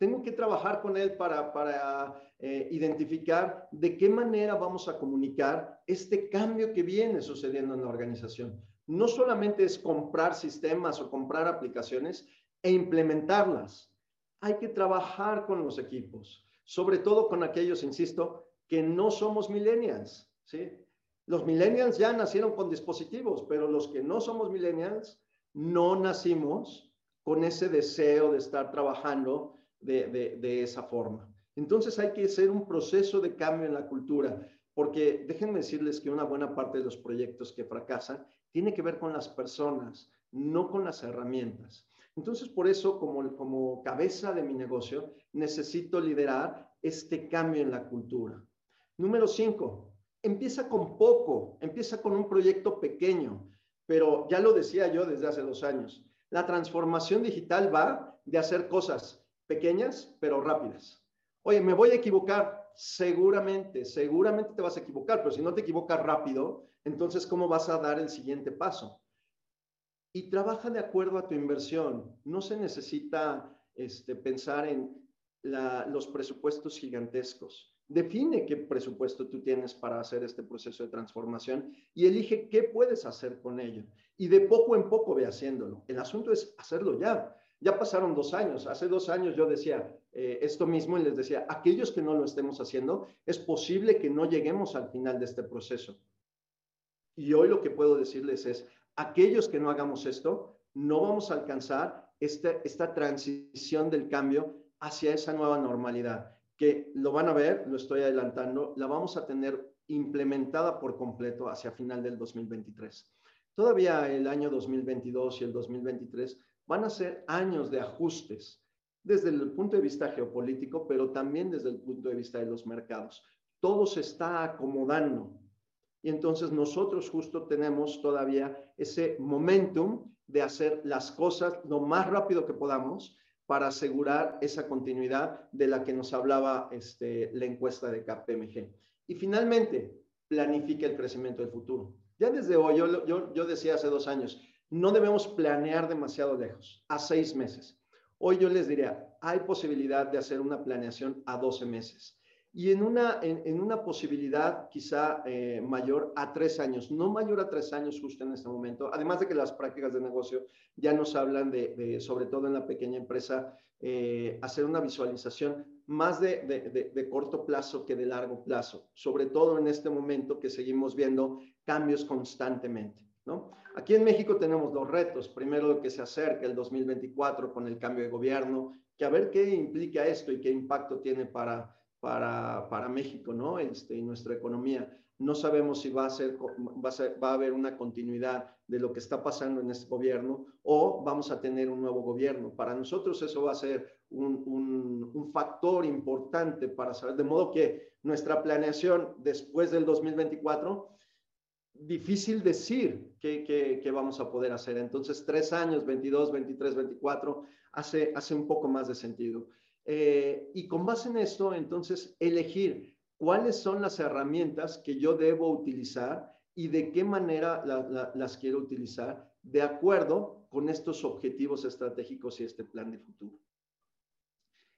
Tengo que trabajar con él para, eh, identificar de qué manera vamos a comunicar este cambio que viene sucediendo en la organización. No solamente es comprar sistemas o comprar aplicaciones, e implementarlas. Hay que trabajar con los equipos, sobre todo con aquellos, insisto, que no somos millennials, ¿sí? Los millennials ya nacieron con dispositivos, pero los que no somos millennials no nacimos con ese deseo de estar trabajando de, esa forma. Entonces hay que hacer un proceso de cambio en la cultura, porque déjenme decirles que una buena parte de los proyectos que fracasan tiene que ver con las personas, no con las herramientas. Entonces, por eso, como, como cabeza de mi negocio, necesito liderar este cambio en la cultura. Número cinco, empieza con poco, empieza con un proyecto pequeño, pero ya lo decía yo desde hace dos años, la transformación digital va de hacer cosas pequeñas, pero rápidas. Oye, me voy a equivocar, seguramente, seguramente te vas a equivocar, pero si no te equivocas rápido, entonces, ¿cómo vas a dar el siguiente paso? Y trabaja de acuerdo a tu inversión. No se necesita este, pensar en los presupuestos gigantescos. Define qué presupuesto tú tienes para hacer este proceso de transformación y elige qué puedes hacer con ello. Y de poco en poco ve haciéndolo. El asunto es hacerlo ya. Ya pasaron dos años. Hace dos años yo decía eh, esto mismo y les decía, aquellos que no lo estemos haciendo, es posible que no lleguemos al final de este proceso. Y hoy lo que puedo decirles es, aquellos que no hagamos esto, no vamos a alcanzar este, esta transición del cambio hacia esa nueva normalidad, que lo van a ver, lo estoy adelantando, la vamos a tener implementada por completo hacia final del 2023. Todavía el año 2022 y el 2023 van a ser años de ajustes desde el punto de vista geopolítico, pero también desde el punto de vista de los mercados. Todo se está acomodando y entonces nosotros justo tenemos todavía ese momentum de hacer las cosas lo más rápido que podamos para asegurar esa continuidad de la que nos hablaba este, la encuesta de KPMG. Y finalmente, planifica el crecimiento del futuro. Ya desde hoy, yo, yo, yo decía hace dos años, no debemos planear demasiado lejos, a seis meses. Hoy yo les diría, hay posibilidad de hacer una planeación a 12 meses y en una, en, una posibilidad quizá eh, mayor a tres años, no mayor a tres años justo en este momento, además de que las prácticas de negocio ya nos hablan de, sobre todo en la pequeña empresa, eh, hacer una visualización más de, de, de, corto plazo que de largo plazo, sobre todo en este momento que seguimos viendo cambios constantemente. ¿No? Aquí en México tenemos dos retos. Primero, lo que se acerca el 2024 con el cambio de gobierno, que a ver qué implica esto y qué impacto tiene para para, para México, ¿no? Este, y nuestra economía. No sabemos si va a, ser, va, a va a haber una continuidad de lo que está pasando en este gobierno o vamos a tener un nuevo gobierno. Para nosotros eso va a ser un, un, un factor importante para saber, de modo que nuestra planeación después del 2024 difícil decir qué, qué, qué, vamos a poder hacer. Entonces, tres años, 22, 23, 24, hace, hace un poco más de sentido. Eh, y con base en esto, entonces, elegir cuáles son las herramientas que yo debo utilizar y de qué manera las quiero utilizar de acuerdo con estos objetivos estratégicos y este plan de futuro.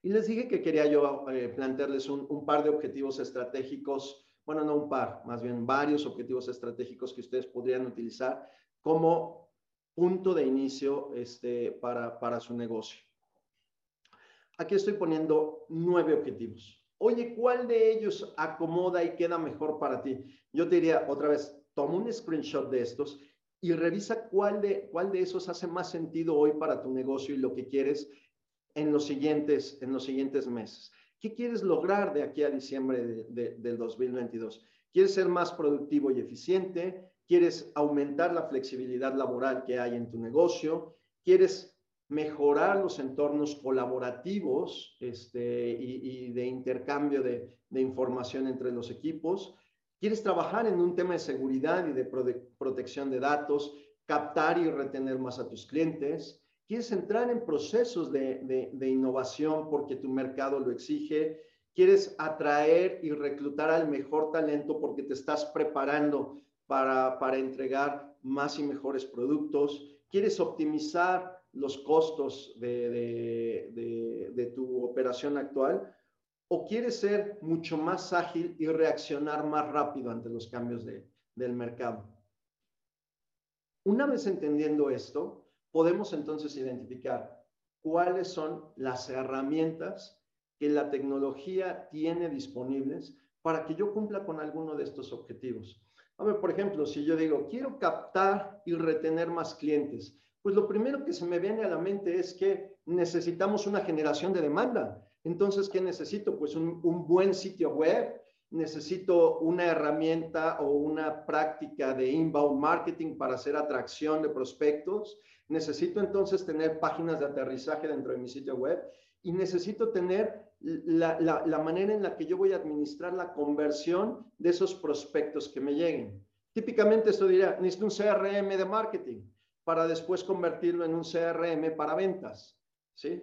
Y les dije que quería yo eh, plantearles un, par de objetivos estratégicos, bueno, no un par, más bien varios objetivos estratégicos que ustedes podrían utilizar como punto de inicio este, para, para su negocio aquí estoy poniendo nueve objetivos. Oye, ¿cuál de ellos acomoda y queda mejor para ti? Yo te diría otra vez, toma un screenshot de estos y revisa cuál de, cuál de esos hace más sentido hoy para tu negocio y lo que quieres en los siguientes, en los siguientes meses. ¿Qué quieres lograr de aquí a diciembre de, del 2022? ¿Quieres ser más productivo y eficiente? ¿Quieres aumentar la flexibilidad laboral que hay en tu negocio? ¿Quieres mejorar los entornos colaborativos este, y, de intercambio de, información entre los equipos. Quieres trabajar en un tema de seguridad y de protección de datos, captar y retener más a tus clientes. Quieres entrar en procesos de, innovación porque tu mercado lo exige. Quieres atraer y reclutar al mejor talento porque te estás preparando para, para entregar más y mejores productos. Quieres optimizar los costos de, tu operación actual o quieres ser mucho más ágil y reaccionar más rápido ante los cambios del mercado. Una vez entendiendo esto, podemos entonces identificar cuáles son las herramientas que la tecnología tiene disponibles para que yo cumpla con alguno de estos objetivos. A ver, por ejemplo, si yo digo, quiero captar y retener más clientes, pues lo primero que se me viene a la mente es que necesitamos una generación de demanda. Entonces, ¿qué necesito? Pues un, buen sitio web necesito una herramienta o una práctica de inbound marketing para hacer atracción de prospectos, necesito entonces tener páginas de aterrizaje dentro de mi sitio web y necesito tener la, la, manera en la que yo voy a administrar la conversión de esos prospectos que me lleguen. Típicamente esto diría, necesito un CRM de marketing para después convertirlo en un CRM para ventas, ¿sí?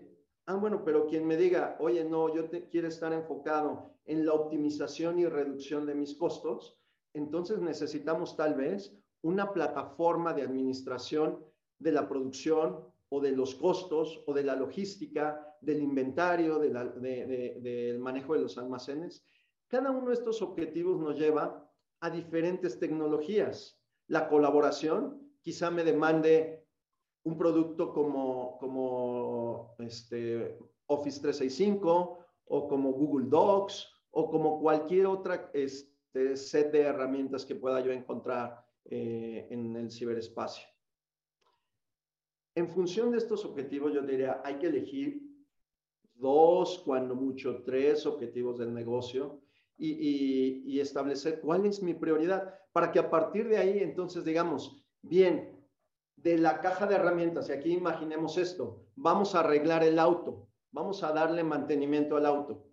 Ah, bueno, pero quien me diga, oye, no, yo quiero estar enfocado en la optimización y reducción de mis costos, entonces necesitamos tal vez una plataforma de administración de la producción o de los costos o de la logística, del inventario, del manejo de los almacenes. Cada uno de estos objetivos nos lleva a diferentes tecnologías. La colaboración quizá me demande un producto como, como este, Office 365 o como Google Docs o como cualquier otra este, set de herramientas que pueda yo encontrar eh, en el ciberespacio. En función de estos objetivos, yo diría, hay que elegir dos, cuando mucho, tres objetivos del negocio y, y, establecer cuál es mi prioridad para que a partir de ahí, entonces, digamos, bien, de la caja de herramientas, y aquí imaginemos esto, vamos a arreglar el auto, vamos a darle mantenimiento al auto.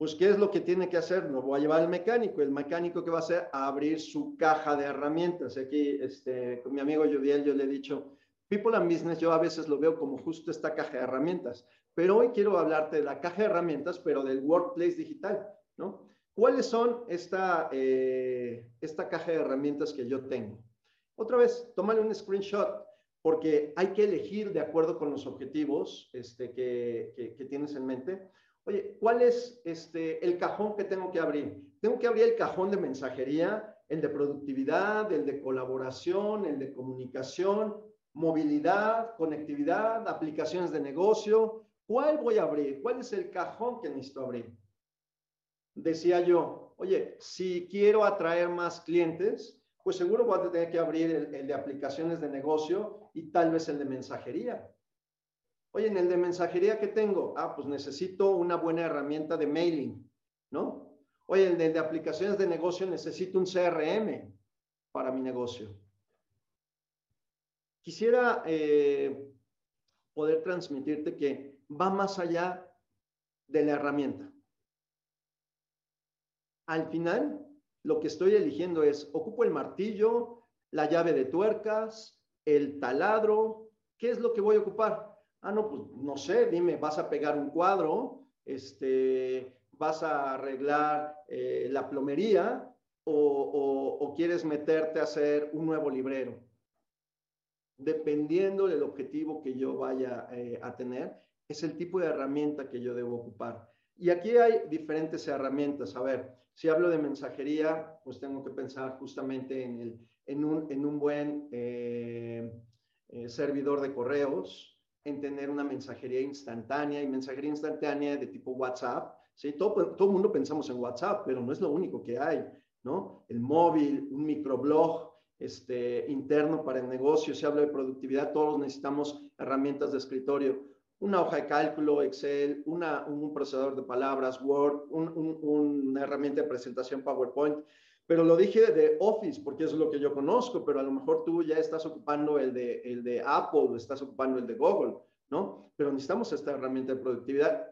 Pues, ¿qué es lo que tiene que hacer? Lo voy a llevar al mecánico. El mecánico que va a hacer, abrir su caja de herramientas. Aquí, este, con mi amigo Judiel, yo le he dicho, People and Business, yo a veces lo veo como justo esta caja de herramientas. Pero hoy quiero hablarte de la caja de herramientas, pero del workplace digital, ¿no? ¿Cuáles son esta, eh, esta caja de herramientas que yo tengo? Otra vez, tómale un screenshot porque hay que elegir de acuerdo con los objetivos este, que, tienes en mente. Oye, ¿cuál es este, el cajón que tengo que abrir? Tengo que abrir el cajón de mensajería, el de productividad, el de colaboración, el de comunicación, movilidad, conectividad, aplicaciones de negocio. ¿Cuál voy a abrir? ¿Cuál es el cajón que necesito abrir? Decía yo, oye, si quiero atraer más clientes, pues seguro voy a tener que abrir el, de aplicaciones de negocio y tal vez el de mensajería. Oye, en el de mensajería que tengo, ah, pues necesito una buena herramienta de mailing, ¿no? Oye, el de, de aplicaciones de negocio necesito un CRM para mi negocio. Quisiera eh, poder transmitirte que va más allá de la herramienta. Al final, lo que estoy eligiendo es, ocupo el martillo, la llave de tuercas, el taladro, ¿qué es lo que voy a ocupar? Ah, no, pues no sé, dime, vas a pegar un cuadro, este, vas a arreglar eh, la plomería o, quieres meterte a hacer un nuevo librero. Dependiendo del objetivo que yo vaya eh, a tener, es el tipo de herramienta que yo debo ocupar. Y aquí hay diferentes herramientas. A ver, si hablo de mensajería, pues tengo que pensar justamente en, un, en un buen eh, eh, servidor de correos, en tener una mensajería instantánea y mensajería instantánea de tipo WhatsApp. ¿sí? Todo, el mundo pensamos en WhatsApp, pero no es lo único que hay, ¿no? El móvil, un microblog este, interno para el negocio. Si hablo de productividad, todos necesitamos herramientas de escritorio una hoja de cálculo, Excel, un procesador de palabras, Word, una herramienta de presentación PowerPoint. Pero lo dije de Office porque es lo que yo conozco, pero a lo mejor tú ya estás ocupando el de, el de Apple estás ocupando el de Google, ¿no? Pero necesitamos esta herramienta de productividad.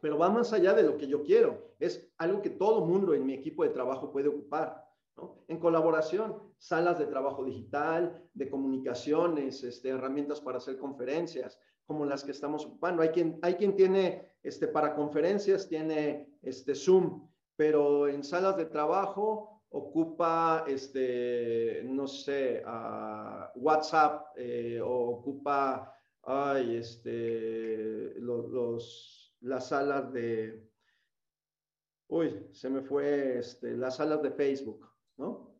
Pero va más allá de lo que yo quiero. Es algo que todo mundo en mi equipo de trabajo puede ocupar. ¿no? En colaboración, salas de trabajo digital, de comunicaciones, este, herramientas para hacer conferencias, como las que estamos ocupando. Hay quien, hay quien tiene, este, para conferencias, tiene este, Zoom, pero en salas de trabajo ocupa, este, no sé, WhatsApp eh, o ocupa, ay, este, los, las salas de, uy, se me fue, este, las salas de Facebook, ¿no?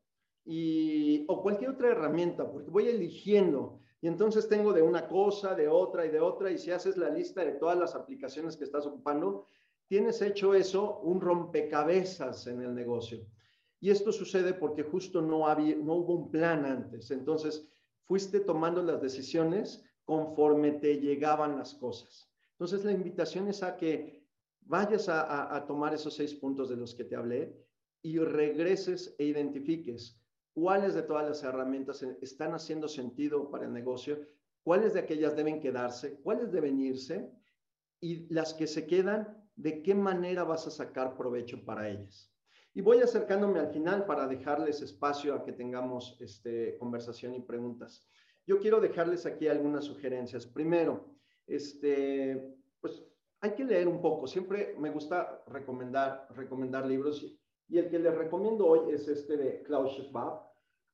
Y, o cualquier otra herramienta, porque voy eligiendo y entonces tengo de una cosa, de otra y de otra, y si haces la lista de todas las aplicaciones que estás ocupando, tienes hecho eso un rompecabezas en el negocio. Y esto sucede porque justo no, había, no hubo un plan antes. Entonces, fuiste tomando las decisiones conforme te llegaban las cosas. Entonces, la invitación es a que vayas a, tomar esos seis puntos de los que te hablé y regreses e identifiques cuáles de todas las herramientas están haciendo sentido para el negocio, cuáles de aquellas deben quedarse, cuáles deben irse y las que se quedan, de qué manera vas a sacar provecho para ellas. Y voy acercándome al final para dejarles espacio a que tengamos este, conversación y preguntas. Yo quiero dejarles aquí algunas sugerencias. Primero, este, pues hay que leer un poco. Siempre me gusta recomendar, recomendar libros y el que les recomiendo hoy es este de Klaus Schwab.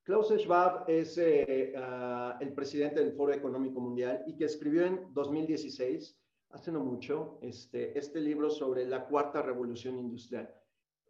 Klaus Schwab es eh, ah, el presidente del Foro Económico Mundial y que escribió en 2016, hace no mucho, este, este libro sobre la cuarta revolución industrial.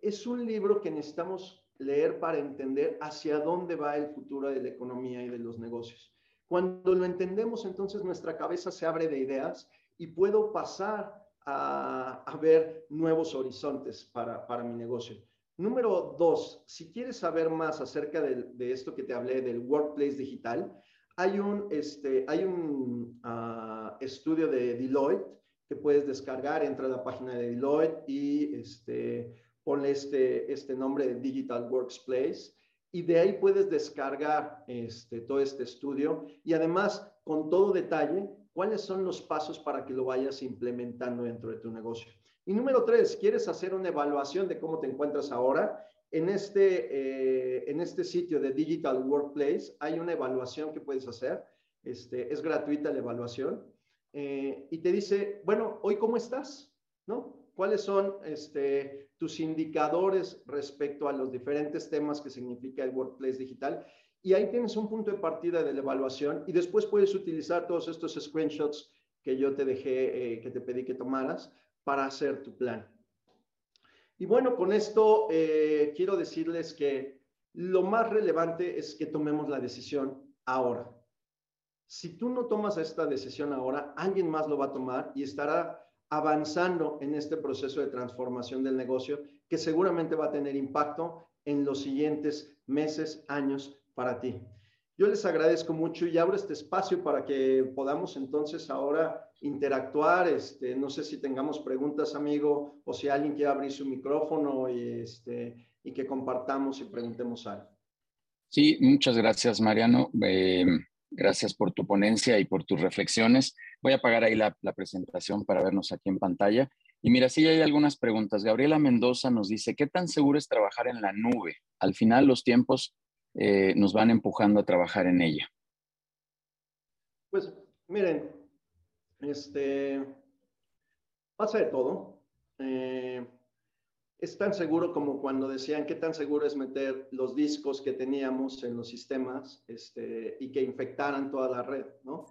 Es un libro que necesitamos leer para entender hacia dónde va el futuro de la economía y de los negocios. Cuando lo entendemos, entonces nuestra cabeza se abre de ideas y puedo pasar a, ver nuevos horizontes para, para, mi negocio. Número dos, si quieres saber más acerca de, esto que te hablé del workplace digital, hay un, este, hay un ah, estudio de Deloitte que puedes descargar, entra a la página de Deloitte y este, ponle este, este nombre de Digital Workplace y de ahí puedes descargar este, todo este estudio y además con todo detalle cuáles son los pasos para que lo vayas implementando dentro de tu negocio. Y número tres, ¿quieres hacer una evaluación de cómo te encuentras ahora? En este, eh, en este sitio de Digital Workplace hay una evaluación que puedes hacer. Este, es gratuita la evaluación. Eh, y te dice, bueno, hoy cómo estás, ¿no? ¿Cuáles son este, tus indicadores respecto a los diferentes temas que significa el Workplace digital? Y ahí tienes un punto de partida de la evaluación y después puedes utilizar todos estos screenshots que yo te dejé, eh, que te pedí que tomaras para hacer tu plan. Y bueno, con esto eh, quiero decirles que lo más relevante es que tomemos la decisión ahora. Si tú no tomas esta decisión ahora, alguien más lo va a tomar y estará avanzando en este proceso de transformación del negocio que seguramente va a tener impacto en los siguientes meses, años para ti. Yo les agradezco mucho y abro este espacio para que podamos entonces ahora interactuar. Este, no sé si tengamos preguntas, amigo, o si alguien quiere abrir su micrófono y, este, y que compartamos y preguntemos algo. Sí, muchas gracias, Mariano. Eh, gracias por tu ponencia y por tus reflexiones. Voy a apagar ahí la, la presentación para vernos aquí en pantalla. Y mira, sí hay algunas preguntas. Gabriela Mendoza nos dice, ¿qué tan seguro es trabajar en la nube? Al final los tiempos eh, nos van empujando a trabajar en ella? Pues miren, este, pasa de todo. Eh, es tan seguro como cuando decían qué tan seguro es meter los discos que teníamos en los sistemas este, y que infectaran toda la red, ¿no?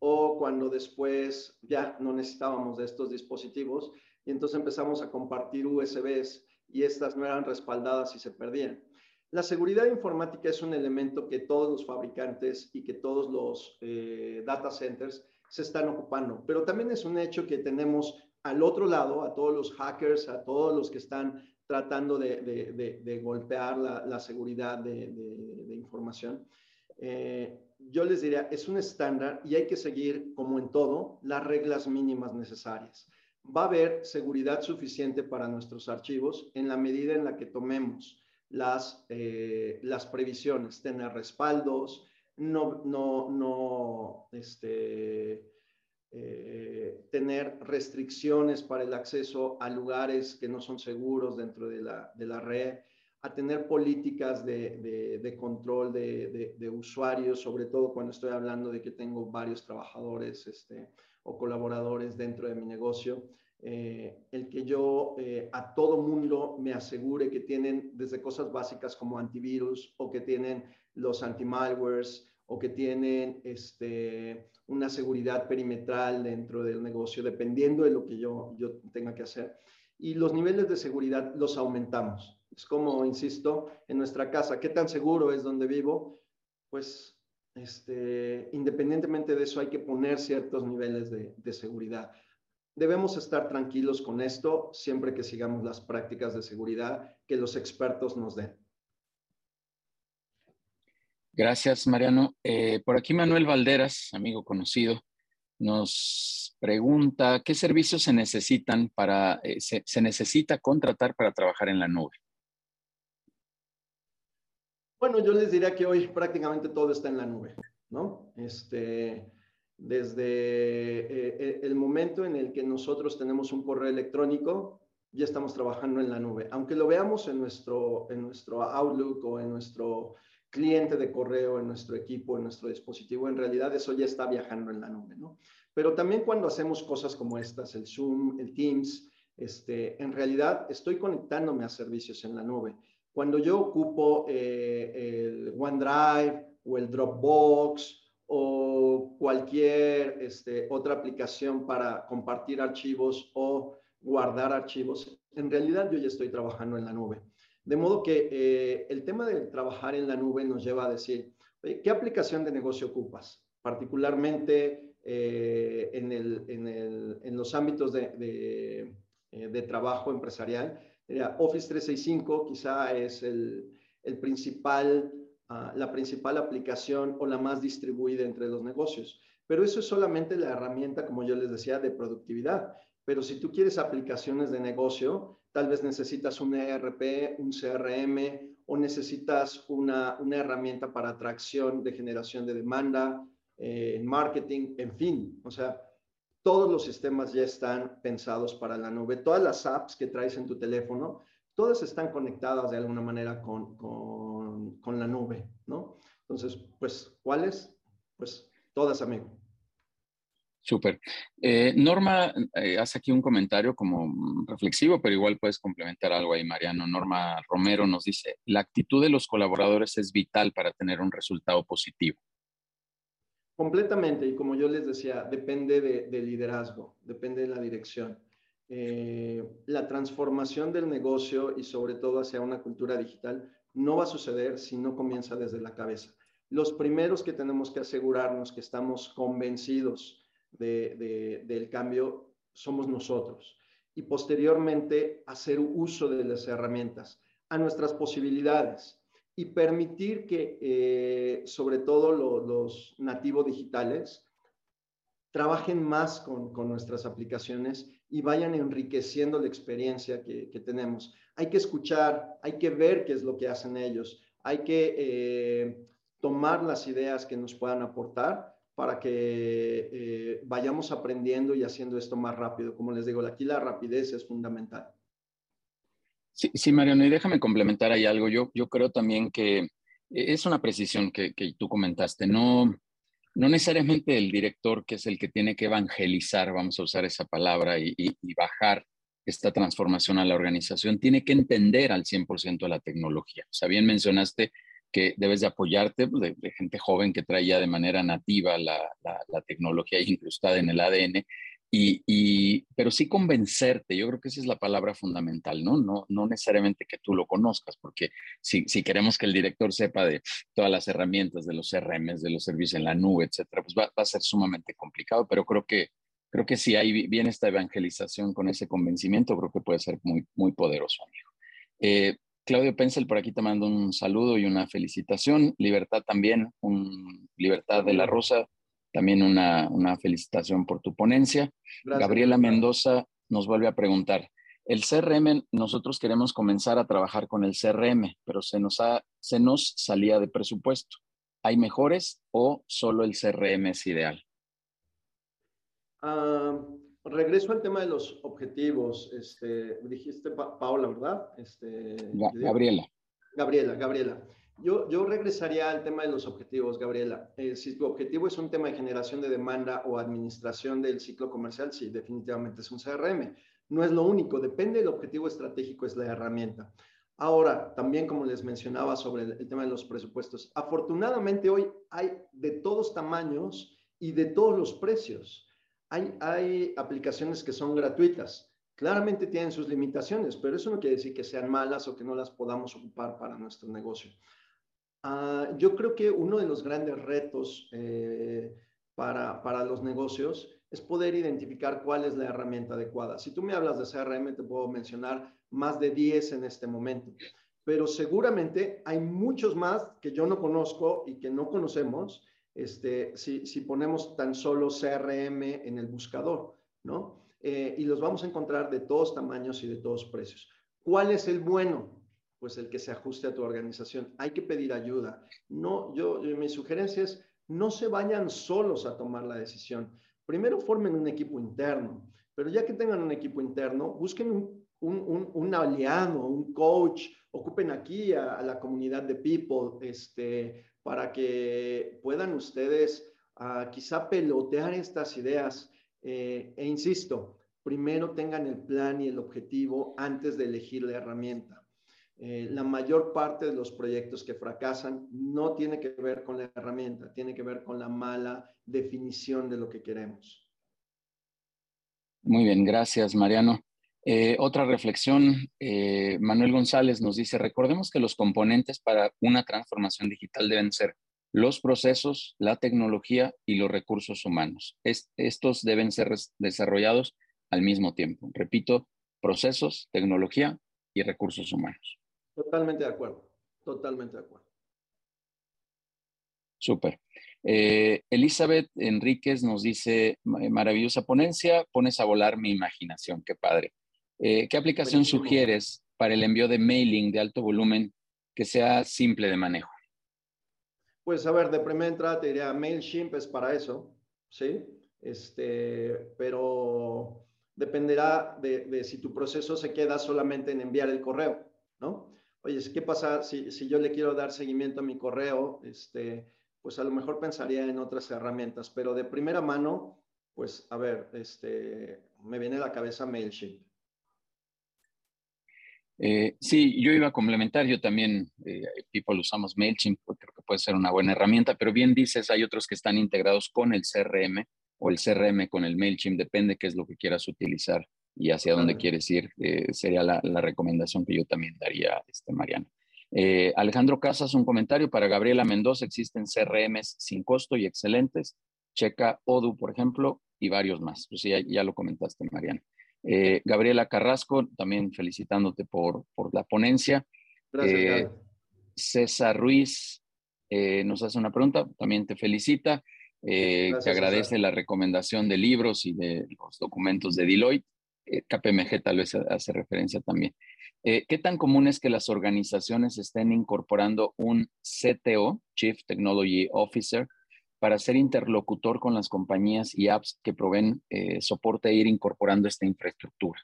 O cuando después ya no necesitábamos de estos dispositivos y entonces empezamos a compartir USBs y estas no eran respaldadas y se perdían. La seguridad informática es un elemento que todos los fabricantes y que todos los eh, data centers se están ocupando, pero también es un hecho que tenemos al otro lado a todos los hackers, a todos los que están tratando de, golpear la, seguridad de, información. Eh, yo les diría, es un estándar y hay que seguir, como en todo, las reglas mínimas necesarias. Va a haber seguridad suficiente para nuestros archivos en la medida en la que tomemos las, eh, las previsiones, tener respaldos, no, no, no este, eh, tener restricciones para el acceso a lugares que no son seguros dentro de la, de la red, a tener políticas de, de, control de, de, usuarios, sobre todo cuando estoy hablando de que tengo varios trabajadores este, o colaboradores dentro de mi negocio. Eh, el que yo eh, a todo mundo me asegure que tienen desde cosas básicas como antivirus o que tienen los anti-malwares o que tienen este, una seguridad perimetral dentro del negocio, dependiendo de lo que yo, yo tenga que hacer. Y los niveles de seguridad los aumentamos. Es como, insisto, en nuestra casa, ¿qué tan seguro es donde vivo? Pues este, independientemente de eso hay que poner ciertos niveles de, de seguridad. Debemos estar tranquilos con esto siempre que sigamos las prácticas de seguridad que los expertos nos den. Gracias, Mariano. Eh, por aquí Manuel Valderas, amigo conocido, nos pregunta, ¿qué servicios se necesitan para, eh, se, necesita contratar para trabajar en la nube? Bueno, yo les diría que hoy prácticamente todo está en la nube, ¿no? Este, desde eh, eh, el momento en el que nosotros tenemos un correo electrónico, ya estamos trabajando en la nube. Aunque lo veamos en nuestro, en nuestro Outlook o en nuestro cliente de correo, en nuestro equipo, en nuestro dispositivo, en realidad eso ya está viajando en la nube, ¿no? Pero también cuando hacemos cosas como estas, el Zoom, el Teams, este, en realidad estoy conectándome a servicios en la nube. Cuando yo ocupo eh, el OneDrive o el Dropbox o cualquier este, otra aplicación para compartir archivos o guardar archivos, en realidad yo ya estoy trabajando en la nube. De modo que eh, el tema de trabajar en la nube nos lleva a decir, ¿qué aplicación de negocio ocupas? Particularmente eh, en, el, en, el, en, los ámbitos de, de, eh, de trabajo empresarial. Office 365 quizá es el, el principal, uh, la principal aplicación o la más distribuida entre los negocios. Pero eso es solamente la herramienta, como yo les decía, de productividad. Pero si tú quieres aplicaciones de negocio, tal vez necesitas un ERP, un CRM o necesitas una, una herramienta para atracción de generación de demanda, eh, marketing, en fin. O sea, todos los sistemas ya están pensados para la nube. Todas las apps que traes en tu teléfono, todas están conectadas de alguna manera con, con, con la nube, ¿no? Entonces, pues, ¿cuáles? Pues todas, amigo. Súper. Eh, Norma eh, hace aquí un comentario como reflexivo, pero igual puedes complementar algo ahí, Mariano. Norma Romero nos dice, la actitud de los colaboradores es vital para tener un resultado positivo. Completamente, y como yo les decía, depende de, liderazgo, depende de la dirección. Eh, la transformación del negocio y sobre todo hacia una cultura digital no va a suceder si no comienza desde la cabeza. Los primeros que tenemos que asegurarnos que estamos convencidos del cambio somos nosotros. Y posteriormente hacer uso de las herramientas a nuestras posibilidades y permitir que, eh, sobre todo los nativos digitales, trabajen más con, nuestras aplicaciones y vayan enriqueciendo la experiencia que, tenemos. Hay que escuchar, hay que ver qué es lo que hacen ellos, hay que eh, tomar las ideas que nos puedan aportar para que eh, vayamos aprendiendo y haciendo esto más rápido. Como les digo, aquí la rapidez es fundamental. Sí, sí Mariano, y déjame complementar ahí algo. Yo, yo creo también que es una precisión que, tú comentaste. No, no necesariamente el director, que es el que tiene que evangelizar, vamos a usar esa palabra, y, y, bajar esta transformación a la organización, tiene que entender al 100% la tecnología. O sea, bien mencionaste que debes de apoyarte pues, de, gente joven que trae ya de manera nativa la, la, tecnología incrustada en el ADN, y, y, pero sí convencerte, yo creo que esa es la palabra fundamental, ¿no? No, no necesariamente que tú lo conozcas, porque si, si queremos que el director sepa de todas las herramientas, de los CRMs, de los servicios en la nube, etcétera, pues va, va, a ser sumamente complicado, pero creo que, creo que si hay bien esta evangelización con ese convencimiento, creo que puede ser muy, muy poderoso, amigo. Eh, Claudio Pencil por aquí te mando un saludo y una felicitación. Libertad también, un, Libertad de la Rosa, también una, felicitación por tu ponencia. Gabriela Mendoza nos vuelve a preguntar, el CRM, nosotros queremos comenzar a trabajar con el CRM, pero se nos, ha, se nos salía de presupuesto. ¿Hay mejores o solo el CRM es ideal? Ah, regreso al tema de los objetivos. Este, dijiste Paola, ¿verdad? Este, Gabriela. Gabriela, Gabriela. Yo, yo regresaría al tema de los objetivos, Gabriela. Eh, si tu objetivo es un tema de generación de demanda o administración del ciclo comercial, sí, definitivamente es un CRM. No es lo único, depende del objetivo estratégico, es la herramienta. Ahora, también como les mencionaba sobre el tema de los presupuestos, afortunadamente hoy hay de todos tamaños y de todos los precios hay, aplicaciones que son gratuitas. Claramente tienen sus limitaciones, pero eso no quiere decir que sean malas o que no las podamos ocupar para nuestro negocio. Ah, yo creo que uno de los grandes retos eh, para, para, los negocios es poder identificar cuál es la herramienta adecuada. Si tú me hablas de CRM, te puedo mencionar más de 10 en este momento, pero seguramente hay muchos más que yo no conozco y que no conocemos este, si, si ponemos tan solo CRM en el buscador, ¿no? Eh, y los vamos a encontrar de todos tamaños y de todos precios. ¿Cuál es el bueno? Pues el que se ajuste a tu organización. Hay que pedir ayuda. No, yo, mi sugerencia es no se vayan solos a tomar la decisión. Primero formen un equipo interno, pero ya que tengan un equipo interno, busquen un, un, un, aliado, un coach, ocupen aquí a, la comunidad de people, este, para que puedan ustedes uh, quizá pelotear estas ideas. Eh, e insisto, primero tengan el plan y el objetivo antes de elegir la herramienta. Eh, la mayor parte de los proyectos que fracasan no tiene que ver con la herramienta, tiene que ver con la mala definición de lo que queremos. Muy bien, gracias Mariano. Eh, otra reflexión, eh, Manuel González nos dice, recordemos que los componentes para una transformación digital deben ser los procesos, la tecnología y los recursos humanos. estos deben ser desarrollados al mismo tiempo. Repito, procesos, tecnología y recursos humanos. Totalmente de acuerdo, totalmente de acuerdo. Súper. Eh, Elizabeth Enríquez nos dice, maravillosa ponencia, pones a volar mi imaginación, qué padre. Eh, ¿Qué aplicación sugieres para el envío de mailing de alto volumen que sea simple de manejo? Pues a ver, de primera entrada te diría MailChimp es para eso, ¿sí? Este, pero dependerá de, de si tu proceso se queda solamente en enviar el correo, ¿no? oye, ¿qué pasa si, si, yo le quiero dar seguimiento a mi correo? Este, pues a lo mejor pensaría en otras herramientas, pero de primera mano, pues a ver, este, me viene a la cabeza MailChimp. Eh, sí, yo iba a complementar, yo también, eh, People usamos MailChimp, creo que puede ser una buena herramienta, pero bien dices, hay otros que están integrados con el CRM o el CRM con el MailChimp, depende qué es lo que quieras utilizar y hacia dónde quieres ir, eh, sería la, recomendación que yo también daría, este, Mariano. Eh, Alejandro Casas, un comentario para Gabriela Mendoza, existen CRMs sin costo y excelentes, checa Odoo, por ejemplo, y varios más. Pues ya, ya lo comentaste, Mariano. Eh, Gabriela Carrasco, también felicitándote por, por la ponencia. Gracias, César Ruiz nos hace una pregunta, también te felicita. te agradece la recomendación de libros y de los documentos de Deloitte. Eh, KPMG tal vez hace referencia también. Eh, ¿Qué tan común es que las organizaciones estén incorporando un CTO, Chief Technology Officer, para ser interlocutor con las compañías y apps que proveen eh, soporte e ir incorporando esta infraestructura?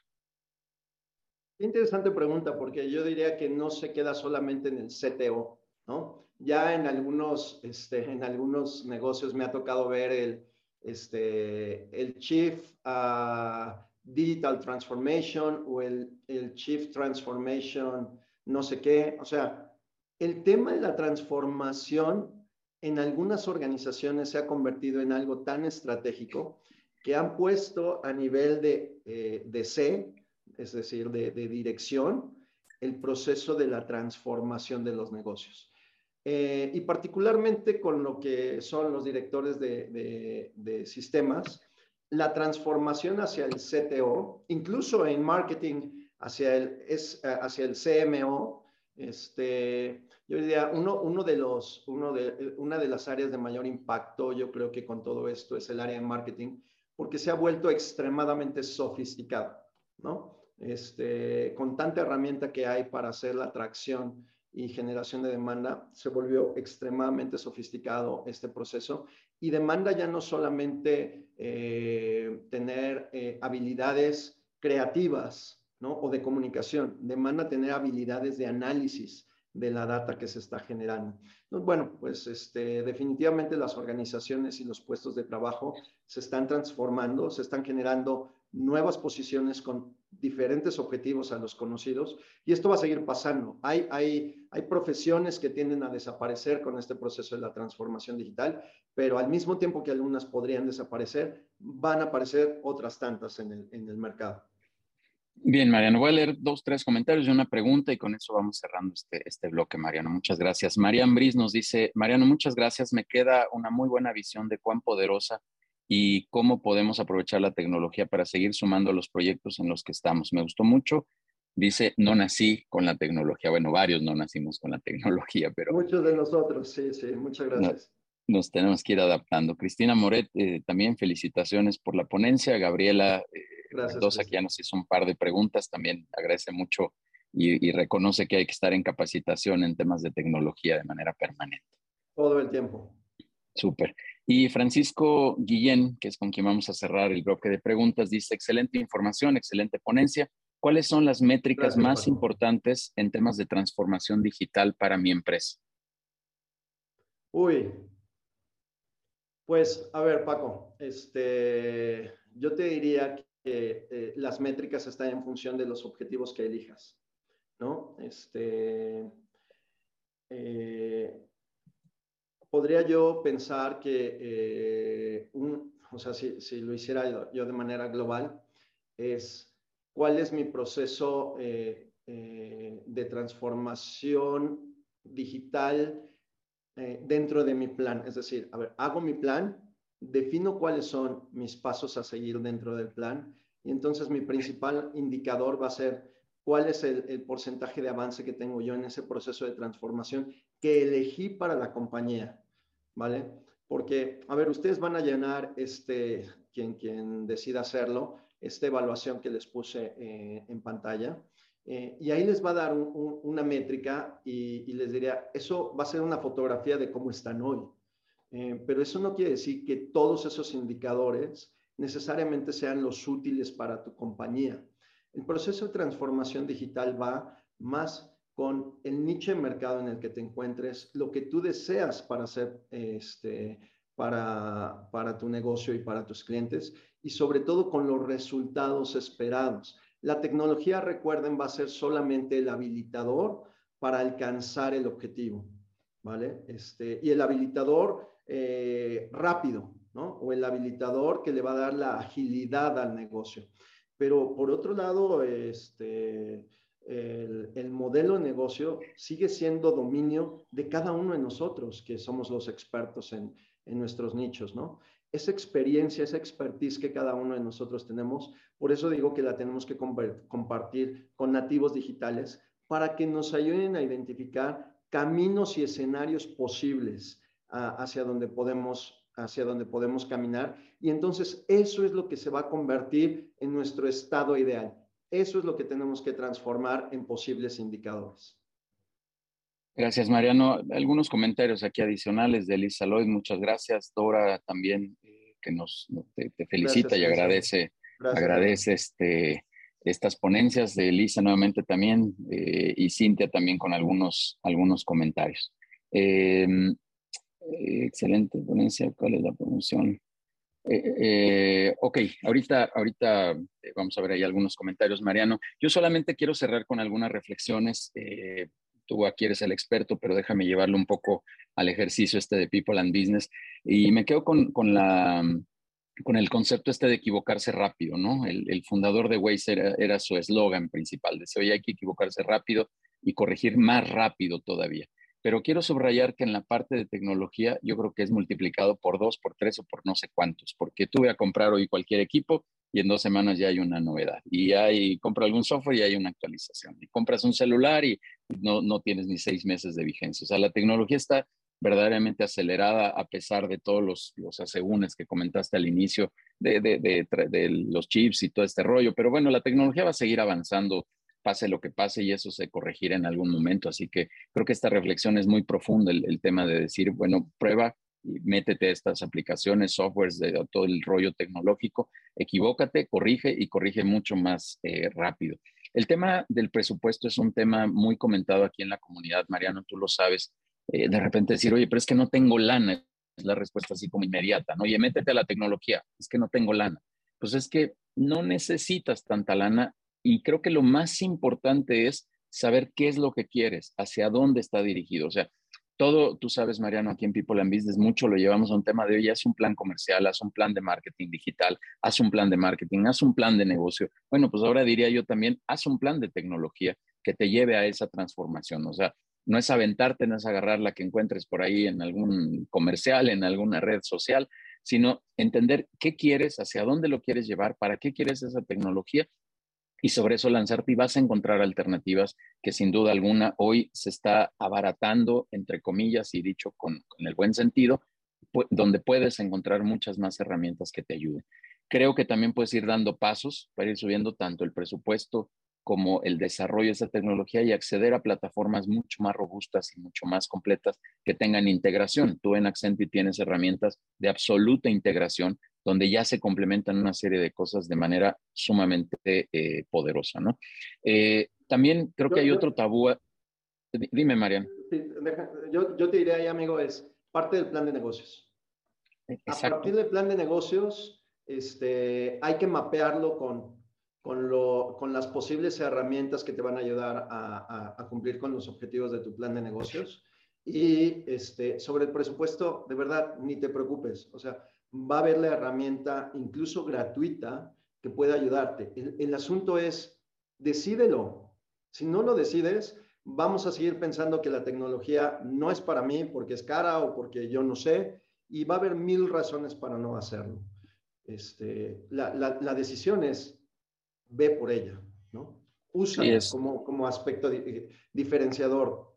Interesante pregunta, porque yo diría que no se queda solamente en el CTO, ¿no? Ya en algunos, este, en algunos negocios me ha tocado ver el, este, el Chief uh, Digital Transformation o el, el Chief Transformation, no sé qué. O sea, el tema de la transformación en algunas organizaciones se ha convertido en algo tan estratégico que han puesto a nivel de, eh, de C, es decir, de, de, dirección, el proceso de la transformación de los negocios. Eh, y particularmente con lo que son los directores de, de sistemas, la transformación hacia el CTO, incluso en marketing hacia el, es, eh, hacia el CMO, este, yo diría, uno, uno de los, uno de, una de las áreas de mayor impacto, yo creo que con todo esto es el área de marketing, porque se ha vuelto extremadamente sofisticado, ¿no? Este, con tanta herramienta que hay para hacer la atracción y generación de demanda, se volvió extremadamente sofisticado este proceso y demanda ya no solamente eh, tener eh, habilidades creativas ¿no? o de comunicación, demanda tener habilidades de análisis de la data que se está generando. bueno, pues este, definitivamente las organizaciones y los puestos de trabajo se están transformando, se están generando nuevas posiciones con diferentes objetivos a los conocidos y esto va a seguir pasando. Hay, hay, hay profesiones que tienden a desaparecer con este proceso de la transformación digital, pero al mismo tiempo que algunas podrían desaparecer, van a aparecer otras tantas en el, en el mercado. Bien, Mariano, voy a leer dos, tres comentarios y una pregunta y con eso vamos cerrando este, este bloque, Mariano. Muchas gracias. Marian Bris nos dice, Mariano, muchas gracias. Me queda una muy buena visión de cuán poderosa y cómo podemos aprovechar la tecnología para seguir sumando los proyectos en los que estamos. Me gustó mucho. Dice, no nací con la tecnología. Bueno, varios no nacimos con la tecnología, pero... Muchos de nosotros, sí, sí. Muchas gracias. nos tenemos que ir adaptando. Cristina Moret, eh, también felicitaciones por la ponencia. Gabriela Gracias, aquí ya nos hizo un par de preguntas, también agradece mucho y, reconoce que hay que estar en capacitación en temas de tecnología de manera permanente. Todo el tiempo. Súper. Y Francisco Guillén, que es con quien vamos a cerrar el bloque de preguntas, dice, excelente información, excelente ponencia. ¿Cuáles son las métricas más importantes en temas de transformación digital para mi empresa? Uy, pues a ver, Paco, este, yo te diría eh, las métricas están en función de los objetivos que elijas, ¿no? Este, eh, podría yo pensar que, eh, un, o sea, si, si, lo hiciera yo de manera global, es cuál es mi proceso de transformación digital dentro de mi plan. Es decir, a ver, hago mi plan, defino cuáles son mis pasos a seguir dentro del plan y entonces mi principal indicador va a ser cuál es el, porcentaje de avance que tengo yo en ese proceso de transformación que elegí para la compañía, ¿vale? Porque, a ver, ustedes van a llenar, este, quien, quien decida hacerlo, esta evaluación que les puse eh, en pantalla. Eh, y ahí les va a dar una métrica y, y les diría, eso va a ser una fotografía de cómo están hoy. Eh, pero eso no quiere decir que todos esos indicadores necesariamente sean los útiles para tu compañía. El proceso de transformación digital va más con el nicho de mercado en el que te encuentres, lo que tú deseas para hacer este, para, para tu negocio y para tus clientes y sobre todo con los resultados esperados. La tecnología, recuerden, va a ser solamente el habilitador para alcanzar el objetivo, ¿vale? Este, y el habilitador eh, rápido, ¿no? O el habilitador que le va a dar la agilidad al negocio. Pero por otro lado, este, el, modelo de negocio sigue siendo dominio de cada uno de nosotros, que somos los expertos en, en nuestros nichos, ¿no? Esa experiencia, esa expertise que cada uno de nosotros tenemos, por eso digo que la tenemos que compartir con nativos digitales para que nos ayuden a identificar caminos y escenarios posibles hacia donde podemos hacia donde podemos caminar y entonces eso es lo que se va a convertir en nuestro estado ideal. Eso es lo que tenemos que transformar en posibles indicadores. Gracias, Mariano. Algunos comentarios aquí adicionales de Elisa Lloyd. Muchas gracias. Dora también, eh, que nos te, felicita y agradece, agradece este, estas ponencias de Elisa nuevamente también eh, y Cintia también con algunos, algunos comentarios. Eh, eh, excelente ponencia. ¿Cuál es la promoción? Eh, eh, ok, ahorita, ahorita vamos a ver ahí algunos comentarios, Mariano. Yo solamente quiero cerrar con algunas reflexiones. tú aquí eres el experto, pero déjame llevarlo un poco al ejercicio este de People and Business. Y me quedo con, con la, con el concepto este de equivocarse rápido, ¿no? El, fundador de Waze era, era su eslogan principal, decía, oye, hay que equivocarse rápido y corregir más rápido todavía pero quiero subrayar que en la parte de tecnología yo creo que es multiplicado por dos, por tres o por no sé cuántos, porque tú voy a comprar hoy cualquier equipo y en dos semanas ya hay una novedad. Y hay, compra algún software y hay una actualización. Y compras un celular y no, no tienes ni seis meses de vigencia. O sea, la tecnología está verdaderamente acelerada a pesar de todos los, los asegúnes que comentaste al inicio de, los chips y todo este rollo. Pero bueno, la tecnología va a seguir avanzando pase lo que pase y eso se corregirá en algún momento. Así que creo que esta reflexión es muy profunda, el, tema de decir, bueno, prueba métete estas aplicaciones, softwares, de todo el rollo tecnológico, equivócate, corrige y corrige mucho más eh, rápido. El tema del presupuesto es un tema muy comentado aquí en la comunidad, Mariano, tú lo sabes. Eh, de repente decir, oye, pero es que no tengo lana, es la respuesta así como inmediata, ¿no? Oye, métete a la tecnología, es que no tengo lana. Pues es que no necesitas tanta lana y creo que lo más importante es saber qué es lo que quieres, hacia dónde está dirigido. O sea, todo, tú sabes, Mariano, aquí en People and Business, mucho lo llevamos a un tema de, oye, haz un plan comercial, haz un plan de marketing digital, haz un plan de marketing, haz un plan de negocio. Bueno, pues ahora diría yo también, haz un plan de tecnología que te lleve a esa transformación. O sea, no es aventarte, no es agarrar la que encuentres por ahí en algún comercial, en alguna red social, sino entender qué quieres, hacia dónde lo quieres llevar, para qué quieres esa tecnología y sobre eso lanzarte y vas a encontrar alternativas que sin duda alguna hoy se está abaratando, entre comillas, y dicho con, el buen sentido, donde puedes encontrar muchas más herramientas que te ayuden. Creo que también puedes ir dando pasos para ir subiendo tanto el presupuesto como el desarrollo de esa tecnología y acceder a plataformas mucho más robustas y mucho más completas que tengan integración. Tú en Accenture tienes herramientas de absoluta integración donde ya se complementan una serie de cosas de manera sumamente eh, poderosa, ¿no? Eh, también creo que hay otro tabú. Dime, Marian. Yo, yo te diría ahí, amigo, es parte del plan de negocios. A partir del plan de negocios, este, hay que mapearlo con, con, lo, con las posibles herramientas que te van a ayudar a, a, cumplir con los objetivos de tu plan de negocios. Y este, sobre el presupuesto, de verdad, ni te preocupes. O sea, va a haber la herramienta incluso gratuita que puede ayudarte. El, el asunto es, decídelo. Si no lo decides, vamos a seguir pensando que la tecnología no es para mí porque es cara o porque yo no sé, y va a haber mil razones para no hacerlo. Este, la, la, decisión es, ve por ella, ¿no? Usa como, como aspecto diferenciador.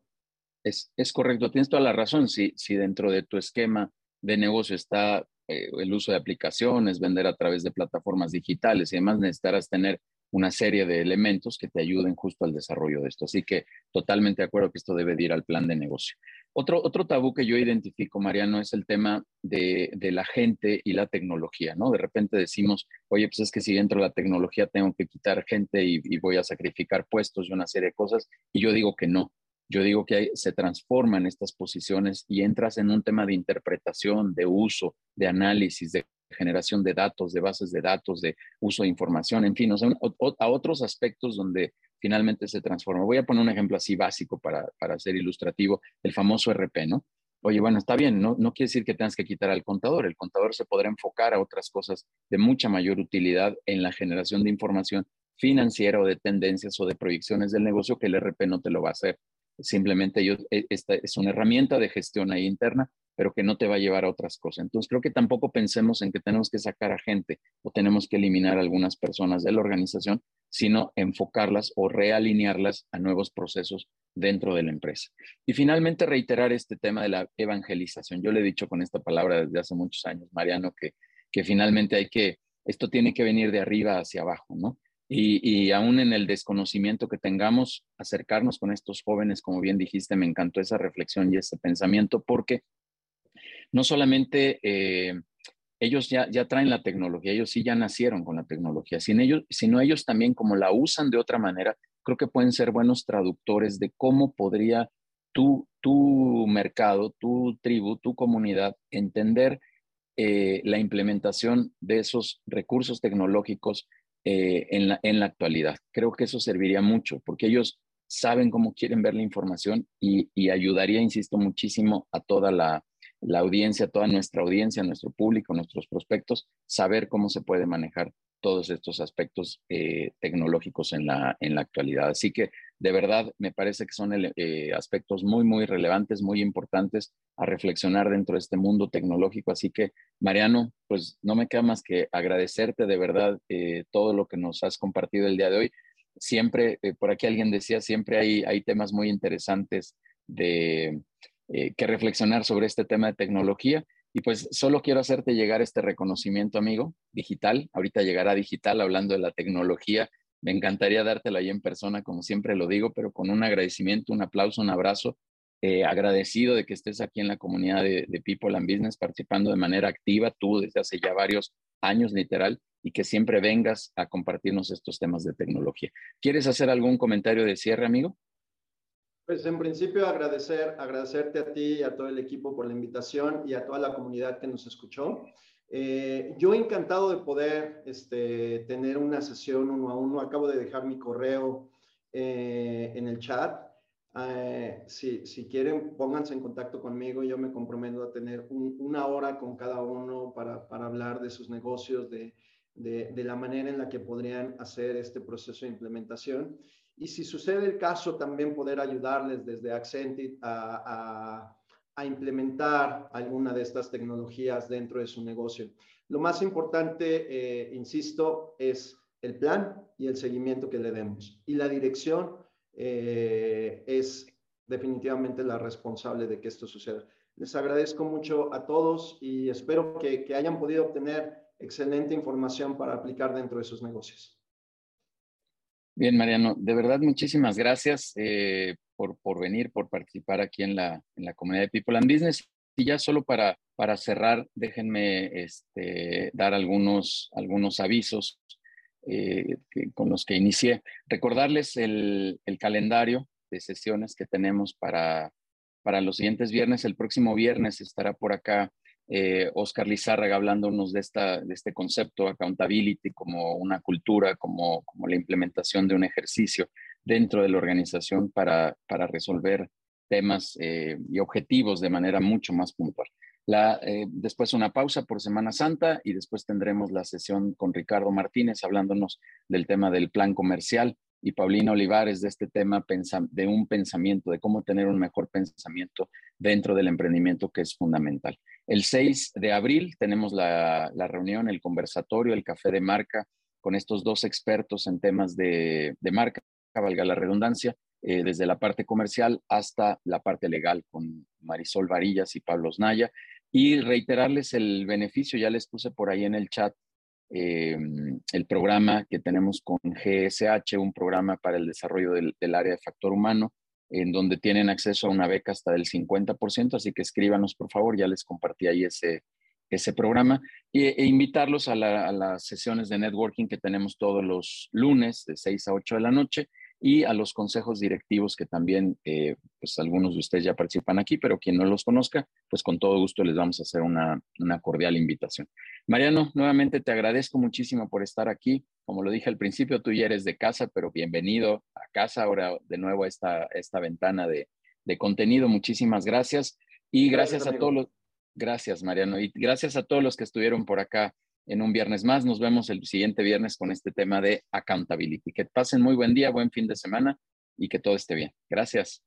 Es, es, correcto, tienes toda la razón. Si, si dentro de tu esquema de negocio está eh, el uso de aplicaciones, vender a través de plataformas digitales y además necesitarás tener una serie de elementos que te ayuden justo al desarrollo de esto. Así que totalmente de acuerdo que esto debe ir al plan de negocio. Otro, otro tabú que yo identifico, Mariano, es el tema de, la gente y la tecnología, ¿no? De repente decimos, oye, pues es que si dentro de la tecnología tengo que quitar gente y, voy a sacrificar puestos y una serie de cosas, y yo digo que no. Yo digo que se transforman estas posiciones y entras en un tema de interpretación, de uso, de análisis, de generación de datos, de bases de datos, de uso de información, en fin, a otros aspectos donde finalmente se transforma. Voy a poner un ejemplo así básico para, para ser ilustrativo, el famoso RP, ¿no? Oye, bueno, está bien, no, no quiere decir que tengas que quitar al contador, el contador se podrá enfocar a otras cosas de mucha mayor utilidad en la generación de información financiera o de tendencias o de proyecciones del negocio que el RP no te lo va a hacer. Simplemente yo, e, esta es una herramienta de gestión ahí interna pero que no te va a llevar a otras cosas. Entonces, creo que tampoco pensemos en que tenemos que sacar a gente o tenemos que eliminar a algunas personas de la organización, sino enfocarlas o realinearlas a nuevos procesos dentro de la empresa. Y finalmente, reiterar este tema de la evangelización. Yo le he dicho con esta palabra desde hace muchos años, Mariano, que, que finalmente hay que, esto tiene que venir de arriba hacia abajo, ¿no? Y, y, aún en el desconocimiento que tengamos, acercarnos con estos jóvenes, como bien dijiste, me encantó esa reflexión y ese pensamiento, porque no solamente eh, ellos ya, ya traen la tecnología, ellos sí ya nacieron con la tecnología, sin ellos, sino ellos también como la usan de otra manera, creo que pueden ser buenos traductores de cómo podría tu, mercado, tu tribu, tu comunidad entender eh, la implementación de esos recursos tecnológicos eh, en, la, en la actualidad. Creo que eso serviría mucho porque ellos saben cómo quieren ver la información y, y ayudaría, insisto, muchísimo a toda la, la audiencia, toda nuestra audiencia, nuestro público, nuestros prospectos, saber cómo se puede manejar todos estos aspectos eh, tecnológicos en la, en la actualidad. Así que de verdad me parece que son eh, aspectos muy, muy relevantes, muy importantes a reflexionar dentro de este mundo tecnológico. Así que, Mariano, pues no me queda más que agradecerte de verdad eh, todo lo que nos has compartido el día de hoy. Siempre, por aquí alguien decía, siempre hay, hay temas muy interesantes de eh, que reflexionar sobre este tema de tecnología. Y pues solo quiero hacerte llegar este reconocimiento, amigo, digital. Ahorita llegará digital hablando de la tecnología. Me encantaría dártelo ahí en persona, como siempre lo digo, pero con un agradecimiento, un aplauso, un abrazo. Eh, agradecido de que estés aquí en la comunidad de, People and Business participando de manera activa, tú desde hace ya varios años literal, y que siempre vengas a compartirnos estos temas de tecnología. ¿Quieres hacer algún comentario de cierre, amigo? Pues en principio agradecer, agradecerte a ti y a todo el equipo por la invitación y a toda la comunidad que nos escuchó. Eh, yo encantado de poder este, tener una sesión uno a uno. Acabo de dejar mi correo eh, en el chat. Eh, si, si, quieren, pónganse en contacto conmigo. Yo me comprometo a tener una hora con cada uno para, para hablar de sus negocios, de, de, de, la manera en la que podrían hacer este proceso de implementación y si sucede el caso, también poder ayudarles desde Accentit a, implementar alguna de estas tecnologías dentro de su negocio. Lo más importante, eh, insisto, es el plan y el seguimiento que le demos. Y la dirección eh, es definitivamente la responsable de que esto suceda. Les agradezco mucho a todos y espero que, que hayan podido obtener excelente información para aplicar dentro de sus negocios. Bien, Mariano, de verdad muchísimas gracias eh, por, por, venir, por participar aquí en la, en la comunidad de People and Business. Y ya solo para, para cerrar, déjenme este, dar algunos, algunos avisos eh, con los que inicié. Recordarles el, el, calendario de sesiones que tenemos para, para los siguientes viernes. El próximo viernes estará por acá eh, Oscar Lizárraga hablándonos de, esta, de este concepto, accountability, como una cultura, como, como la implementación de un ejercicio dentro de la organización para, para resolver temas eh, y objetivos de manera mucho más puntual. La, eh, después una pausa por Semana Santa y después tendremos la sesión con Ricardo Martínez hablándonos del tema del plan comercial y Paulina Olivares de este tema de un pensamiento, de cómo tener un mejor pensamiento dentro del emprendimiento que es fundamental. El 6 de abril tenemos la, reunión, el conversatorio, el café de marca con estos dos expertos en temas de, marca, valga la redundancia, eh, desde la parte comercial hasta la parte legal con Marisol Varillas y Pablo Osnaya. Y reiterarles el beneficio, ya les puse por ahí en el chat eh, el programa que tenemos con GSH, un programa para el desarrollo del, área de factor humano, en donde tienen acceso a una beca hasta del 50%, así que escríbanos por favor, ya les compartí ahí ese, ese programa, e, invitarlos a, a, las sesiones de networking que tenemos todos los lunes de 6 a 8 de la noche y a los consejos directivos que también, eh, pues algunos de ustedes ya participan aquí, pero quien no los conozca, pues con todo gusto les vamos a hacer una, una cordial invitación. Mariano, nuevamente te agradezco muchísimo por estar aquí. Como lo dije al principio, tú ya eres de casa, pero bienvenido a casa ahora de nuevo a esta, esta ventana de, de contenido. Muchísimas gracias. Y gracias, gracias a todos los, gracias Mariano, y gracias a todos los que estuvieron por acá en un viernes más. Nos vemos el siguiente viernes con este tema de accountability. Que pasen muy buen día, buen fin de semana y que todo esté bien. Gracias.